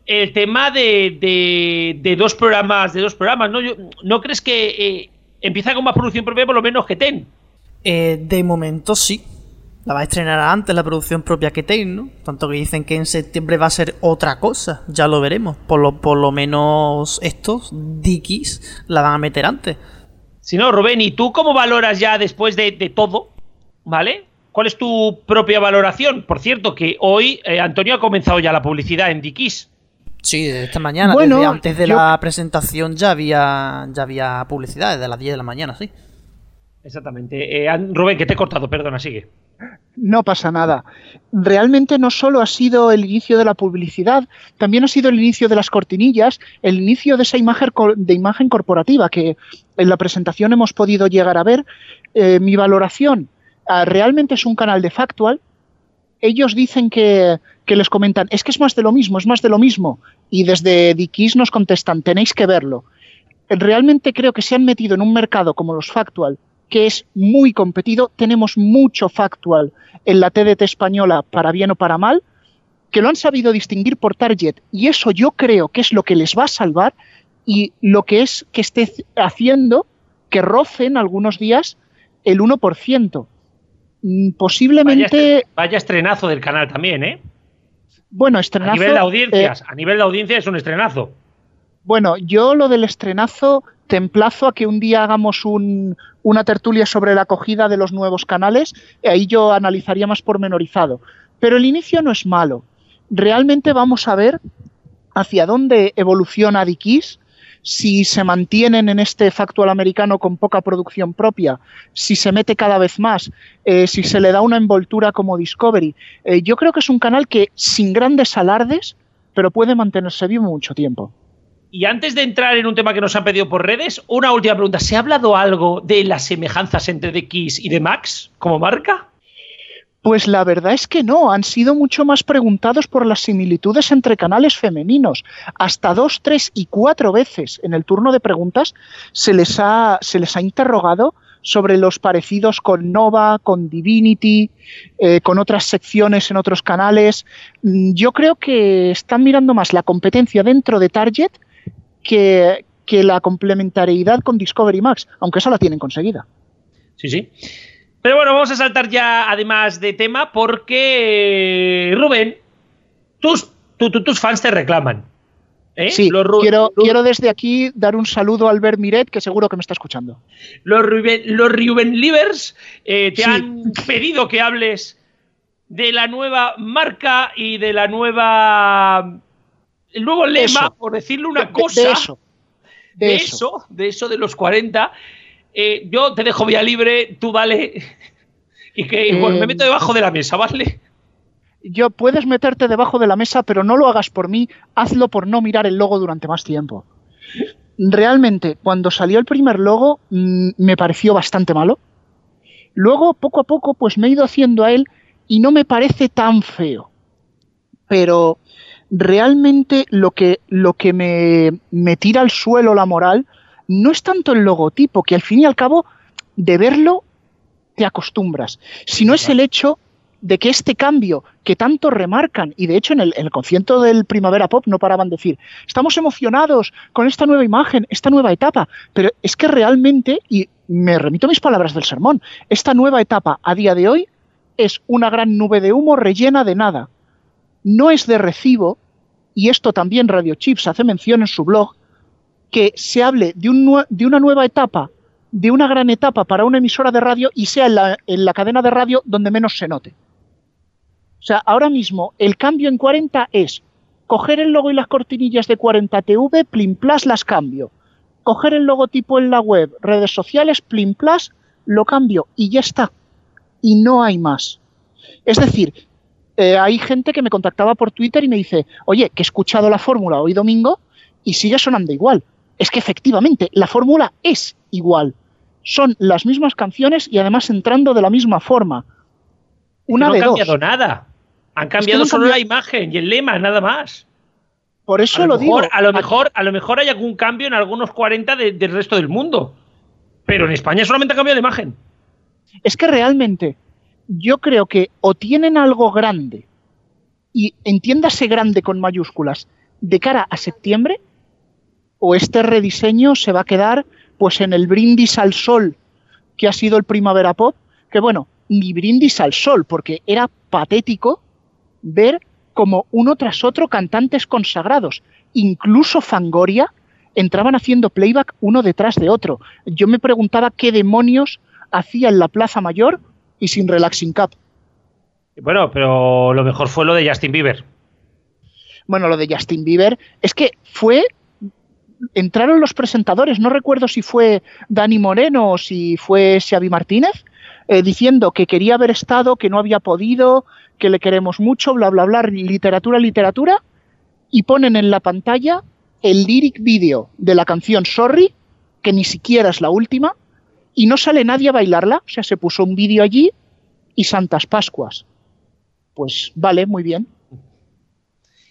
el tema de, de, de, dos programas, de dos programas, ¿no? Yo, ¿No crees que eh, empieza con más producción propia por lo menos que TEN. Eh, de momento sí. La va a estrenar antes la producción propia que TEN, ¿no? Tanto que dicen que en septiembre va a ser otra cosa. Ya lo veremos. Por lo, por lo menos estos, Dickies, la van a meter antes. Si no, Rubén, ¿y tú cómo valoras ya después de, de todo? ¿Vale? ¿Cuál es tu propia valoración? Por cierto, que hoy eh, Antonio ha comenzado ya la publicidad en Dickies. Sí, desde esta mañana, Bueno, desde antes de yo- la presentación ya había, ya había publicidad, desde las 10 de la mañana, sí. Exactamente. Eh, Rubén, que te he cortado, perdona, sigue. No pasa nada. Realmente no solo ha sido el inicio de la publicidad, también ha sido el inicio de las cortinillas, el inicio de esa imagen, de imagen corporativa que en la presentación hemos podido llegar a ver. Eh, mi valoración, ah, realmente es un canal de factual. Ellos dicen que, que les comentan, es que es más de lo mismo, es más de lo mismo. Y desde Dickies nos contestan, tenéis que verlo. Realmente creo que se han metido en un mercado como los factual, que es muy competido. Tenemos mucho factual en la TDT española, para bien o para mal, que lo han sabido distinguir por target. Y eso yo creo que es lo que les va a salvar y lo que es que esté haciendo que rocen algunos días el 1%. Mm, Vaya, Posiblemente, vaya estrenazo del canal también, ¿eh? bueno, A estrenazo. nivel de eh, audiencias. a nivel de audiencia es un estrenazo. Bueno, yo lo del estrenazo te emplazo a que un día hagamos un- una tertulia sobre la acogida de los nuevos canales, y ahí yo analizaría más pormenorizado. Pero el inicio no es malo. Realmente vamos a ver hacia dónde evoluciona Dickies, si se mantienen en este factual americano con poca producción propia, si se mete cada vez más, eh, si se le da una envoltura como Discovery. Eh, yo creo que es un canal que sin grandes alardes, pero puede mantenerse vivo mucho tiempo. Y antes de entrar en un tema que nos han pedido por redes, una última pregunta. ¿Se ha hablado algo de las semejanzas entre The y The Max como marca? Pues la verdad es que no, han sido mucho más preguntados por las similitudes entre canales femeninos. Hasta dos, tres y cuatro veces en el turno de preguntas se les ha, se les ha interrogado sobre los parecidos con Nova, con Divinity, eh, con otras secciones en otros canales. Mm, Yo creo que están mirando más la competencia dentro de Target que, que la complementariedad con Discovery Max, aunque esa la tienen conseguida. Sí, sí. Pero bueno, vamos a saltar ya además de tema porque, Rubén, tus, tu- tu- tus fans te reclaman. ¿eh? Sí, Los Ru- quiero, Ru- quiero desde aquí dar un saludo a Albert Miret, que seguro que me está escuchando. Los Ruben, los Ruben Livers eh, te Sí. han pedido que hables de la nueva marca y de la nueva. El nuevo lema, Eso. por decirle una De- cosa. De eso. De, de eso. eso, de eso de los 40. Eh, yo te dejo vía libre, tú dale. Y que bueno, Eh, me meto debajo de la mesa, ¿vale? Yo puedes meterte debajo de la mesa, pero no lo hagas por mí, hazlo por no mirar el logo durante más tiempo. Realmente, cuando salió el primer logo, mm, me pareció bastante malo. Luego, poco a poco, pues me he ido haciendo a él y no me parece tan feo. Pero realmente lo que, lo que me, me tira al suelo la moral no es tanto el logotipo, que al fin y al cabo, de verlo, te acostumbras, sino es el hecho de que este cambio que tanto remarcan, y de hecho en el, concierto del Primavera Pop no paraban de decir, estamos emocionados con esta nueva imagen, esta nueva etapa, pero es que realmente, y me remito a mis palabras del sermón, esta nueva etapa a día de hoy es una gran nube de humo rellena de nada. No es de recibo, y esto también Radio Chips hace mención en su blog, que se hable de, un de una nueva etapa, de una gran etapa para una emisora de radio y sea en la, en la cadena de radio donde menos se note. O sea, ahora mismo el cambio en 40 es coger el logo y las cortinillas de 40 TV, Plim Plus las cambio. Coger el logotipo en la web, redes sociales, Plim Plus, lo cambio y ya está. Y no hay más. Es decir, eh, hay gente que me contactaba por Twitter y me dice, oye, que he escuchado la fórmula hoy domingo y sigue sonando igual. Es que efectivamente la fórmula es igual. Son las mismas canciones y además entrando de la misma forma. Una no de han dos. cambiado nada. Han que cambiado no solo cambiado- la imagen y el lema, nada más. Por eso A lo, lo, digo. mejor, a lo mejor, a lo mejor hay algún cambio en algunos 40 de- del resto del mundo. Pero en España solamente ha cambiado de imagen. Es que realmente yo creo que o tienen algo grande, y entiéndase grande con mayúsculas, de cara a septiembre, o este rediseño se va a quedar pues en el brindis al sol que ha sido el Primavera Pop, que bueno, ni brindis al sol, porque era patético ver como uno tras otro cantantes consagrados, incluso Fangoria, entraban haciendo playback uno detrás de otro. Yo me preguntaba qué demonios hacía en la Plaza Mayor y sin Relaxing Cup. Bueno, pero lo mejor fue lo de Justin Bieber. Bueno, lo de Justin Bieber es que fue entraron los presentadores, no recuerdo si fue Dani Moreno o si fue Xavi Martínez, eh, diciendo que quería haber estado, que no había podido, que le queremos mucho, bla, bla, bla, literatura, literatura, y ponen en la pantalla el lyric video de la canción Sorry, que ni siquiera es la última, y no sale nadie a bailarla, o sea, se puso un vídeo allí y Santas Pascuas. Pues vale, muy bien.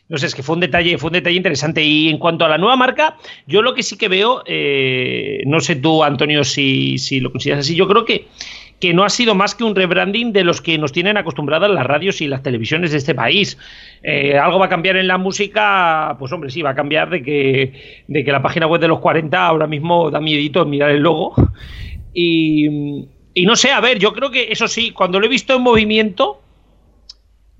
No sé, es que fue un detalle, fue un detalle interesante. Y en cuanto a la nueva marca, yo lo que sí que veo, eh, no sé tú, Antonio, si, si, lo consideras así, yo creo que, que no ha sido más que un rebranding de los que nos tienen acostumbradas las radios y las televisiones de este país. Eh, algo va a cambiar en la música, pues hombre, sí, va a cambiar de que, de que la página web de los 40 ahora mismo da miedito mirar el logo. Y, y no sé, a ver, yo creo que eso sí, cuando lo he visto en movimiento,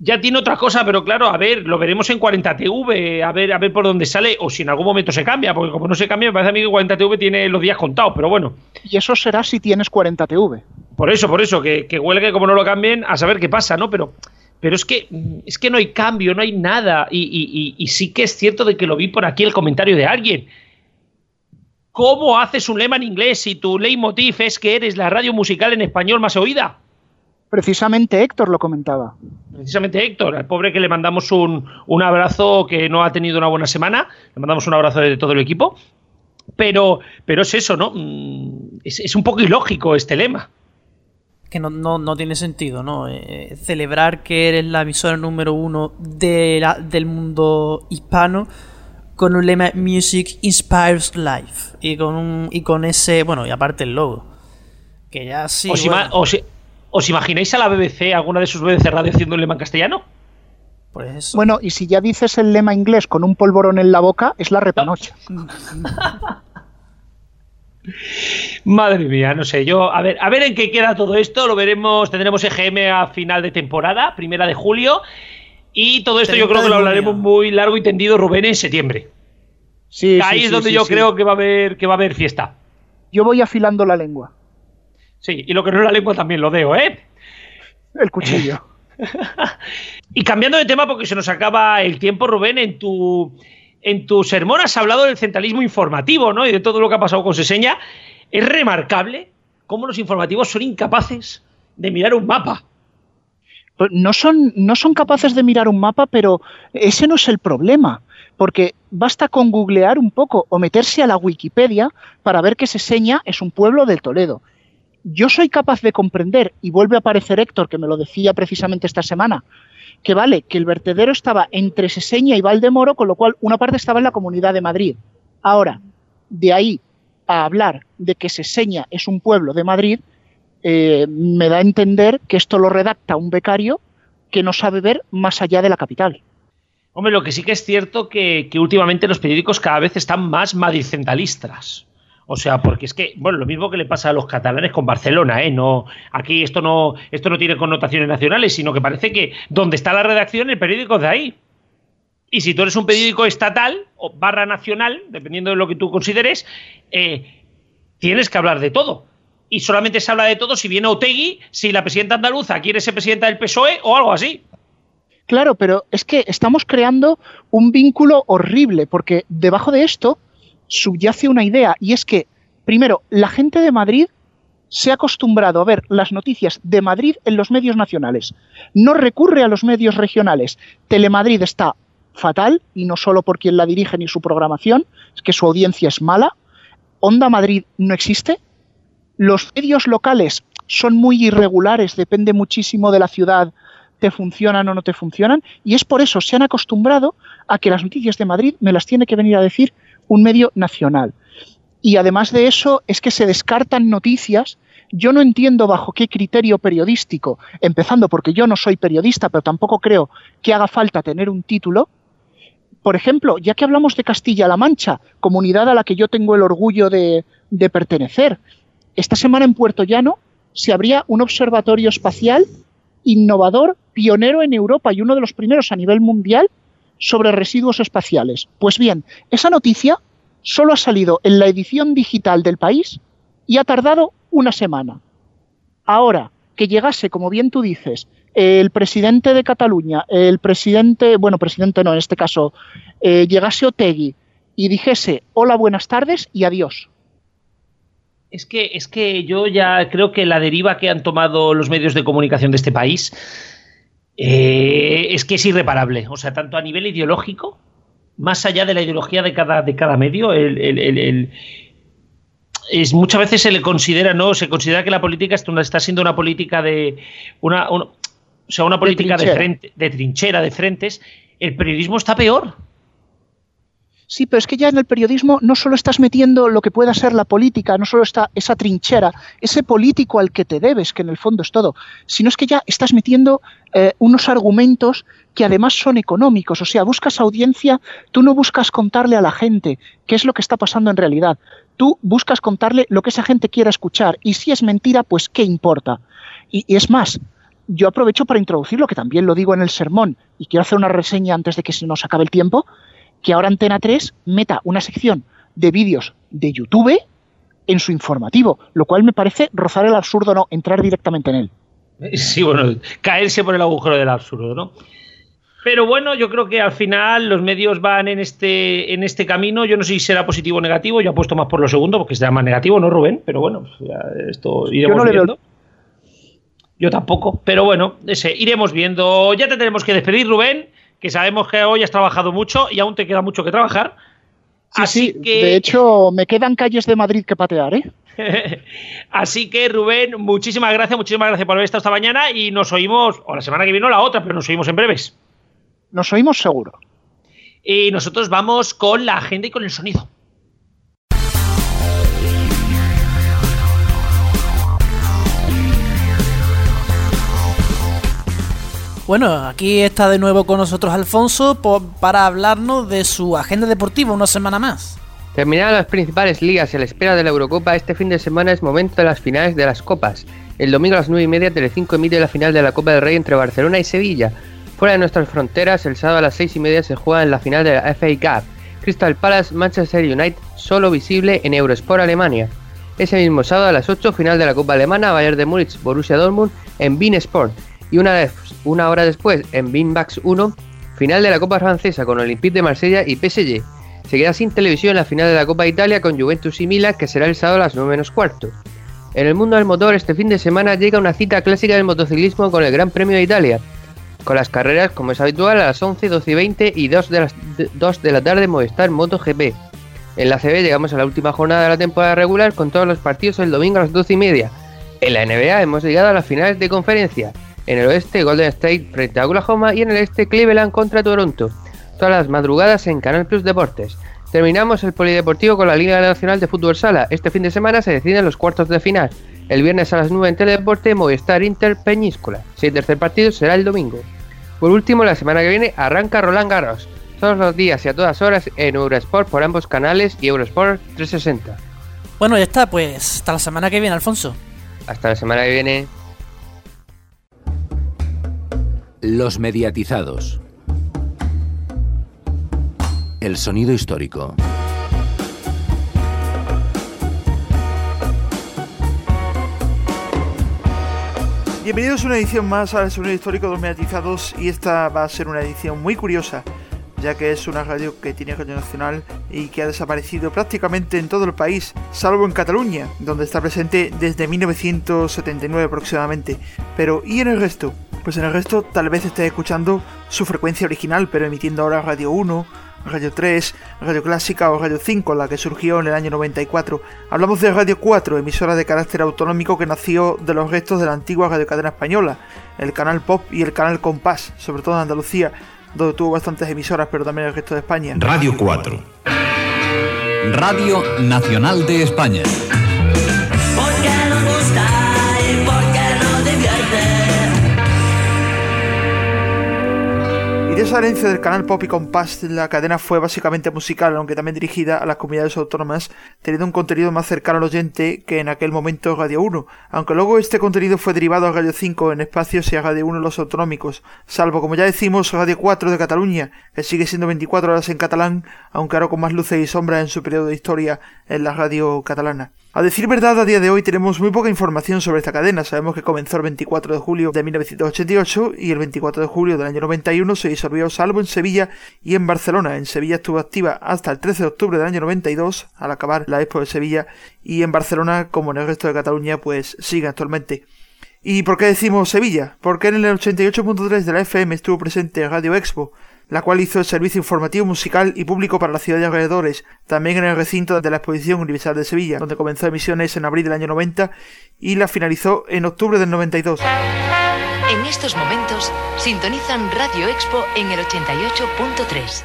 ya tiene otra cosa, pero claro, a ver, lo veremos en 40TV, a ver, a ver por dónde sale, o si en algún momento se cambia, porque como no se cambia, me parece a mí que 40TV tiene los días contados, pero bueno. Y eso será si tienes 40TV. Por eso, por eso, que, que huelgue como no lo cambien, a saber qué pasa, ¿no? Pero, pero es que es que no hay cambio, no hay nada. Y, y, y, y sí que es cierto de que lo vi por aquí el comentario de alguien. ¿Cómo haces un lema en inglés si tu leitmotiv es que eres la radio musical en español más oída? Precisamente Héctor lo comentaba. Precisamente Héctor, al pobre que le mandamos un, un, abrazo que no ha tenido una buena semana, le mandamos un abrazo de todo el equipo, pero, pero es eso, ¿no? Es, es un poco ilógico este lema. Que no, no, no tiene sentido, ¿no? Eh, celebrar que eres la emisora número uno de la, del mundo hispano con un lema Music Inspires Life y con, un, y con ese, bueno, y aparte el logo. Que ya sí. ¿Os, bueno. ima os, ¿Os imagináis a la BBC, alguna de sus BBC Radio haciendo el lema en castellano? Pues Bueno, y si ya dices el lema inglés con un polvorón en la boca, es la repanocha. No. Madre mía, no sé, yo, a ver, a ver en qué queda todo esto, lo veremos, tendremos EGM a final de temporada, primera de julio, y todo esto yo creo que lo hablaremos muy largo y tendido, Rubén, en septiembre. Sí, Ahí sí, es sí, donde sí, yo sí. creo que va a haber, que va a haber fiesta. Yo voy afilando la lengua, Sí, y lo que no es la lengua también lo deo, ¿eh? el cuchillo. y cambiando de tema, porque se nos acaba el tiempo, Rubén, en tu, en tu sermón has hablado del centralismo informativo, ¿no? Y de todo lo que ha pasado con Seseña. Es remarcable cómo los informativos son incapaces de mirar un mapa. Pues No son, no son capaces de mirar un mapa, pero ese no es el problema. Porque basta con googlear un poco o meterse a la Wikipedia para ver que Seseña es un pueblo del Toledo. Yo soy capaz de comprender, y vuelve a aparecer Héctor, que me lo decía precisamente esta semana, que vale, que el vertedero estaba entre Seseña y Valdemoro, con lo cual una parte estaba en la Comunidad de Madrid. Ahora, de ahí a hablar de que Seseña es un pueblo de Madrid, eh, me da a entender que esto lo redacta un becario que no sabe ver más allá de la capital. Hombre, lo que sí que es cierto que, que últimamente los periódicos cada vez están más madricentralistas. O sea, porque es que, bueno, lo mismo que le pasa a los catalanes con Barcelona, ¿eh? No, aquí esto no, esto no tiene connotaciones nacionales, sino que parece que donde está la redacción, el periódico es de ahí. Y si tú eres un periódico estatal o barra nacional, dependiendo de lo que tú consideres, eh, tienes que hablar de todo. Y solamente se habla de todo si viene Otegui, si la presidenta andaluza quiere ser presidenta del PSOE o algo así. Claro, pero es que estamos creando un vínculo horrible, porque debajo de esto subyace una idea, y es que, primero, la gente de Madrid se ha acostumbrado a ver las noticias de Madrid en los medios nacionales. No recurre a los medios regionales. Telemadrid está fatal, y no solo por quien la dirige ni su programación, es que su audiencia es mala. Onda Madrid no existe. Los medios locales son muy irregulares, depende muchísimo de la ciudad, te funcionan o no te funcionan, y es por eso se han acostumbrado a que las noticias de Madrid me las tiene que venir a decir un medio nacional. Y además de eso es que se descartan noticias. Yo no entiendo bajo qué criterio periodístico, empezando porque yo no soy periodista, pero tampoco creo que haga falta tener un título, por ejemplo, ya que hablamos de Castilla-La Mancha, comunidad a la que yo tengo el orgullo de, pertenecer, esta semana en Puerto Llano se abría un observatorio espacial innovador, pionero en Europa y uno de los primeros a nivel mundial sobre residuos espaciales. Pues bien, esa noticia solo ha salido en la edición digital del país y ha tardado una semana. Ahora, que llegase, como bien tú dices, el presidente de Cataluña, el presidente, bueno, presidente no, en este caso, eh, llegase Otegui y dijese hola, buenas tardes y adiós. Es que, es que yo ya creo que la deriva que han tomado los medios de comunicación de este país eh, es que es irreparable. O sea, tanto a nivel ideológico, más allá de la ideología de cada, de cada medio, el, es, muchas veces se le considera, ¿no? Se considera que la política está siendo una política de. Una, o sea, una política de, frente, de trinchera, de frentes. El periodismo está peor. Sí, pero es que ya en el periodismo no solo estás metiendo lo que pueda ser la política, no solo está esa trinchera, ese político al que te debes, que en el fondo es todo, sino es que ya estás metiendo eh, unos argumentos que además son económicos, o sea, buscas audiencia, tú no buscas contarle a la gente qué es lo que está pasando en realidad, tú buscas contarle lo que esa gente quiera escuchar, y si es mentira, pues qué importa. y, y es más, yo aprovecho para introducirlo, que también lo digo en el sermón, y quiero hacer una reseña antes de que se nos acabe el tiempo, que ahora Antena 3 meta una sección de vídeos de YouTube en su informativo, lo cual me parece rozar el absurdo, no entrar directamente en él. Sí, bueno, caerse por el agujero del absurdo, ¿no? Pero bueno, yo creo que al final los medios van en este, en este camino. Yo no sé si será positivo o negativo. Yo apuesto más por lo segundo, porque será más negativo, ¿no, Rubén? Pero bueno, pues esto iremos yo no viendo. Yo tampoco, pero bueno, ese, iremos viendo. Ya te tenemos que despedir, Rubén que sabemos que hoy has trabajado mucho y aún te queda mucho que trabajar. Así que... de hecho, me quedan calles de Madrid que patear, ¿eh? Así que, Rubén, muchísimas gracias, muchísimas gracias por haber estado esta mañana y nos oímos, o la semana que viene o la otra, pero nos oímos en breves. Nos oímos seguro. Y nosotros vamos con la agenda y con el sonido. Bueno, aquí está de nuevo con nosotros Alfonso para hablarnos de su agenda deportiva una semana más. Terminadas las principales ligas y a la espera de la Eurocopa, este fin de semana es momento de las finales de las Copas. El domingo a las 9 y media, Telecinco emite la final de la Copa del Rey entre Barcelona y Sevilla. Fuera de nuestras fronteras, el sábado a las 6 y media se juega en la final de la FA Cup. Crystal Palace Manchester United, solo visible en Eurosport Alemania. Ese mismo sábado a las 8, final de la Copa Alemana, Bayern de Múnich Borussia Dortmund en Bein Sport y una, vez, una hora después en Beanbags 1, final de la Copa Francesa con Olympique de Marsella y PSG. Se queda sin televisión la final de la Copa Italia con Juventus y Milan que será el sábado a las 9 menos cuarto. En el mundo del motor este fin de semana llega una cita clásica del motociclismo con el Gran Premio de Italia, con las carreras como es habitual a las 11, 12 y 20 y 2 de, las, 2 de la tarde Movistar MotoGP. En la CB llegamos a la última jornada de la temporada regular con todos los partidos el domingo a las 12 y media. En la NBA hemos llegado a las finales de conferencia. En el oeste, Golden State frente a Oklahoma y en el este, Cleveland contra Toronto. Todas las madrugadas en Canal Plus Deportes. Terminamos el polideportivo con la Liga Nacional de Fútbol Sala. Este fin de semana se deciden los cuartos de final. El viernes a las 9 en Teledeporte, Movistar Inter Peñíscola. Si el tercer partido será el domingo. Por último, la semana que viene arranca Roland Garros. Todos los días y a todas horas en Eurosport por ambos canales y Eurosport 360. Bueno, ya está, pues hasta la semana que viene, Alfonso. Hasta la semana que viene. Los mediatizados. El sonido histórico. Bienvenidos a una edición más al sonido histórico de los mediatizados y esta va a ser una edición muy curiosa ya que es una radio que tiene radio nacional y que ha desaparecido prácticamente en todo el país, salvo en Cataluña, donde está presente desde 1979 aproximadamente. Pero ¿y en el resto? Pues en el resto tal vez esté escuchando su frecuencia original, pero emitiendo ahora Radio 1, Radio 3, Radio Clásica o Radio 5, la que surgió en el año 94. Hablamos de Radio 4, emisora de carácter autonómico que nació de los restos de la antigua Radio Cadena Española, el canal Pop y el canal Compás, sobre todo en Andalucía, donde tuvo bastantes emisoras, pero también el resto de España. Radio 4. Radio Nacional de España. Herencia del canal Pop y Compass, la cadena fue básicamente musical, aunque también dirigida a las comunidades autónomas, teniendo un contenido más cercano al oyente que en aquel momento Radio 1, aunque luego este contenido fue derivado a Radio 5 en espacios y a Radio 1 los autonómicos, salvo como ya decimos Radio 4 de Cataluña, que sigue siendo 24 horas en catalán, aunque ahora con más luces y sombras en su periodo de historia en la radio catalana. A decir verdad, a día de hoy tenemos muy poca información sobre esta cadena. Sabemos que comenzó el 24 de julio de 1988 y el 24 de julio del año 91 se disolvió salvo en Sevilla y en Barcelona. En Sevilla estuvo activa hasta el 13 de octubre del año 92, al acabar la Expo de Sevilla, y en Barcelona, como en el resto de Cataluña, pues sigue actualmente. ¿Y por qué decimos Sevilla? Porque en el 88.3 de la FM estuvo presente Radio Expo, la cual hizo el servicio informativo musical y público para la ciudad de alrededores, también en el recinto de la Exposición Universal de Sevilla, donde comenzó emisiones en abril del año 90 y la finalizó en octubre del 92. En estos momentos sintonizan Radio Expo en el 88.3.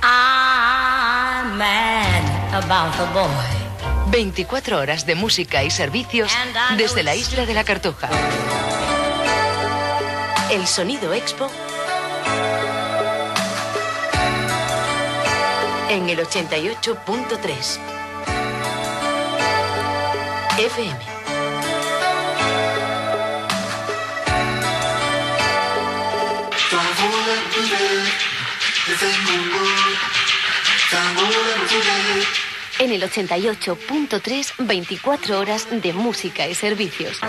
24 horas de música y servicios desde la isla de la Cartuja. El sonido Expo en el 88.3 FM. En el 88.3, 24 horas de música y servicios.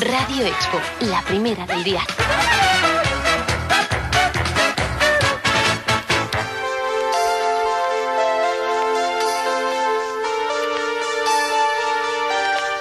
Radio Expo, la primera del día.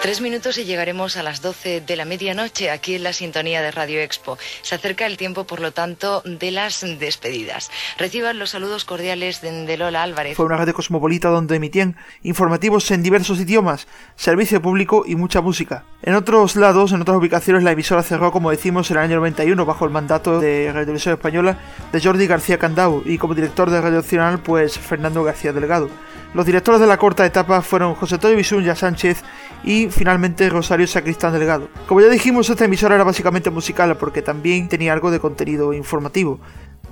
Tres minutos y llegaremos a las 12 de la medianoche aquí en la sintonía de Radio Expo. Se acerca el tiempo, por lo tanto, de las despedidas. Reciban los saludos cordiales de, Lola Álvarez. Fue una radio cosmopolita donde emitían informativos en diversos idiomas, servicio público y mucha música. En otros lados, en otras ubicaciones, la emisora cerró, como decimos, en el año 91 bajo el mandato de Radio Televisión Española de Jordi García Candau y como director de Radio Nacional, pues Fernando García Delgado. Los directores de la corta etapa fueron José Antonio Bisunya Sánchez y finalmente Rosario Sacristán Delgado. Como ya dijimos, esta emisora era básicamente musical porque también tenía algo de contenido informativo.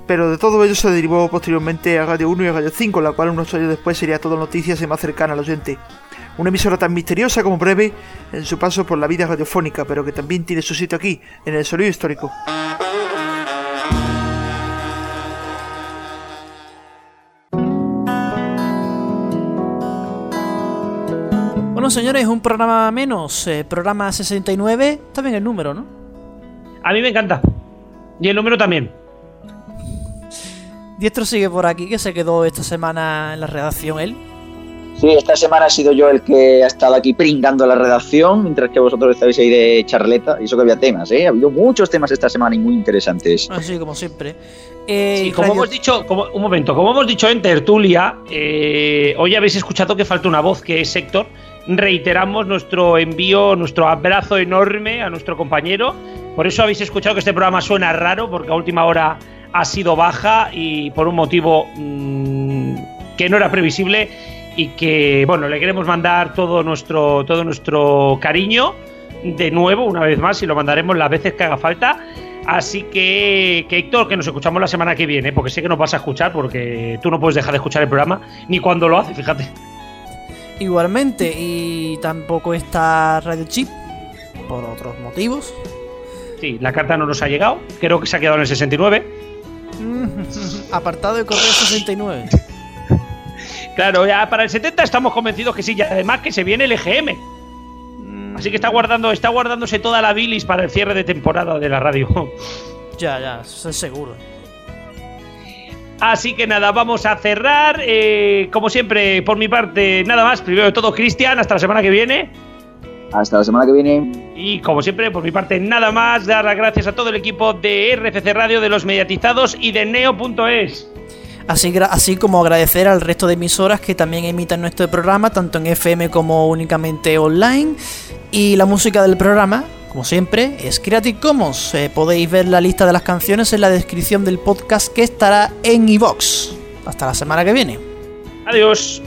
Pero de todo ello se derivó posteriormente a Radio 1 y a Radio 5, la cual unos años después sería todo noticias y más cercana al oyente. Una emisora tan misteriosa como breve en su paso por la vida radiofónica, pero que también tiene su sitio aquí, en el sonido histórico. Señores, un programa menos, eh, programa 69, también el número, ¿no? A mí me encanta. Y el número también. Diestro sigue por aquí, que se quedó esta semana en la redacción él. Sí, esta semana ha sido yo el que ha estado aquí pringando la redacción, mientras que vosotros estáis ahí de charleta. Y eso que había temas, ¿eh? Ha habido muchos temas esta semana y muy interesantes. Así como siempre. Eh, sí, como hemos dicho, como, un momento, como hemos dicho en tertulia, eh, hoy habéis escuchado que falta una voz, que es Héctor reiteramos nuestro envío, nuestro abrazo enorme a nuestro compañero. Por eso habéis escuchado que este programa suena raro, porque a última hora ha sido baja y por un motivo mm, que no era previsible y que, bueno, le queremos mandar todo nuestro, todo nuestro cariño de nuevo, una vez más, y lo mandaremos las veces que haga falta. Así que, que, Héctor, que nos escuchamos la semana que viene, porque sé que nos vas a escuchar, porque tú no puedes dejar de escuchar el programa, ni cuando lo hace, fíjate. Igualmente, y tampoco está Radio Chip, por otros motivos. Sí, la carta no nos ha llegado, creo que se ha quedado en el 69. Apartado de correo 69. claro, ya para el 70 estamos convencidos que sí, y además que se viene el EGM. Mm. Así que está guardando, está guardándose toda la bilis para el cierre de temporada de la radio. ya, ya, eso es seguro. Así que nada, vamos a cerrar. Eh, como siempre, por mi parte, nada más. Primero de todo, Cristian, hasta la semana que viene. Hasta la semana que viene. Y como siempre, por mi parte, nada más. Dar las gracias a todo el equipo de RCC Radio, de los mediatizados y de Neo.es. Así, así como agradecer al resto de emisoras que también emiten nuestro programa, tanto en FM como únicamente online. Y la música del programa, como siempre, es Creative Commons. Eh, podéis ver la lista de las canciones en la descripción del podcast que estará en iVox. Hasta la semana que viene. Adiós.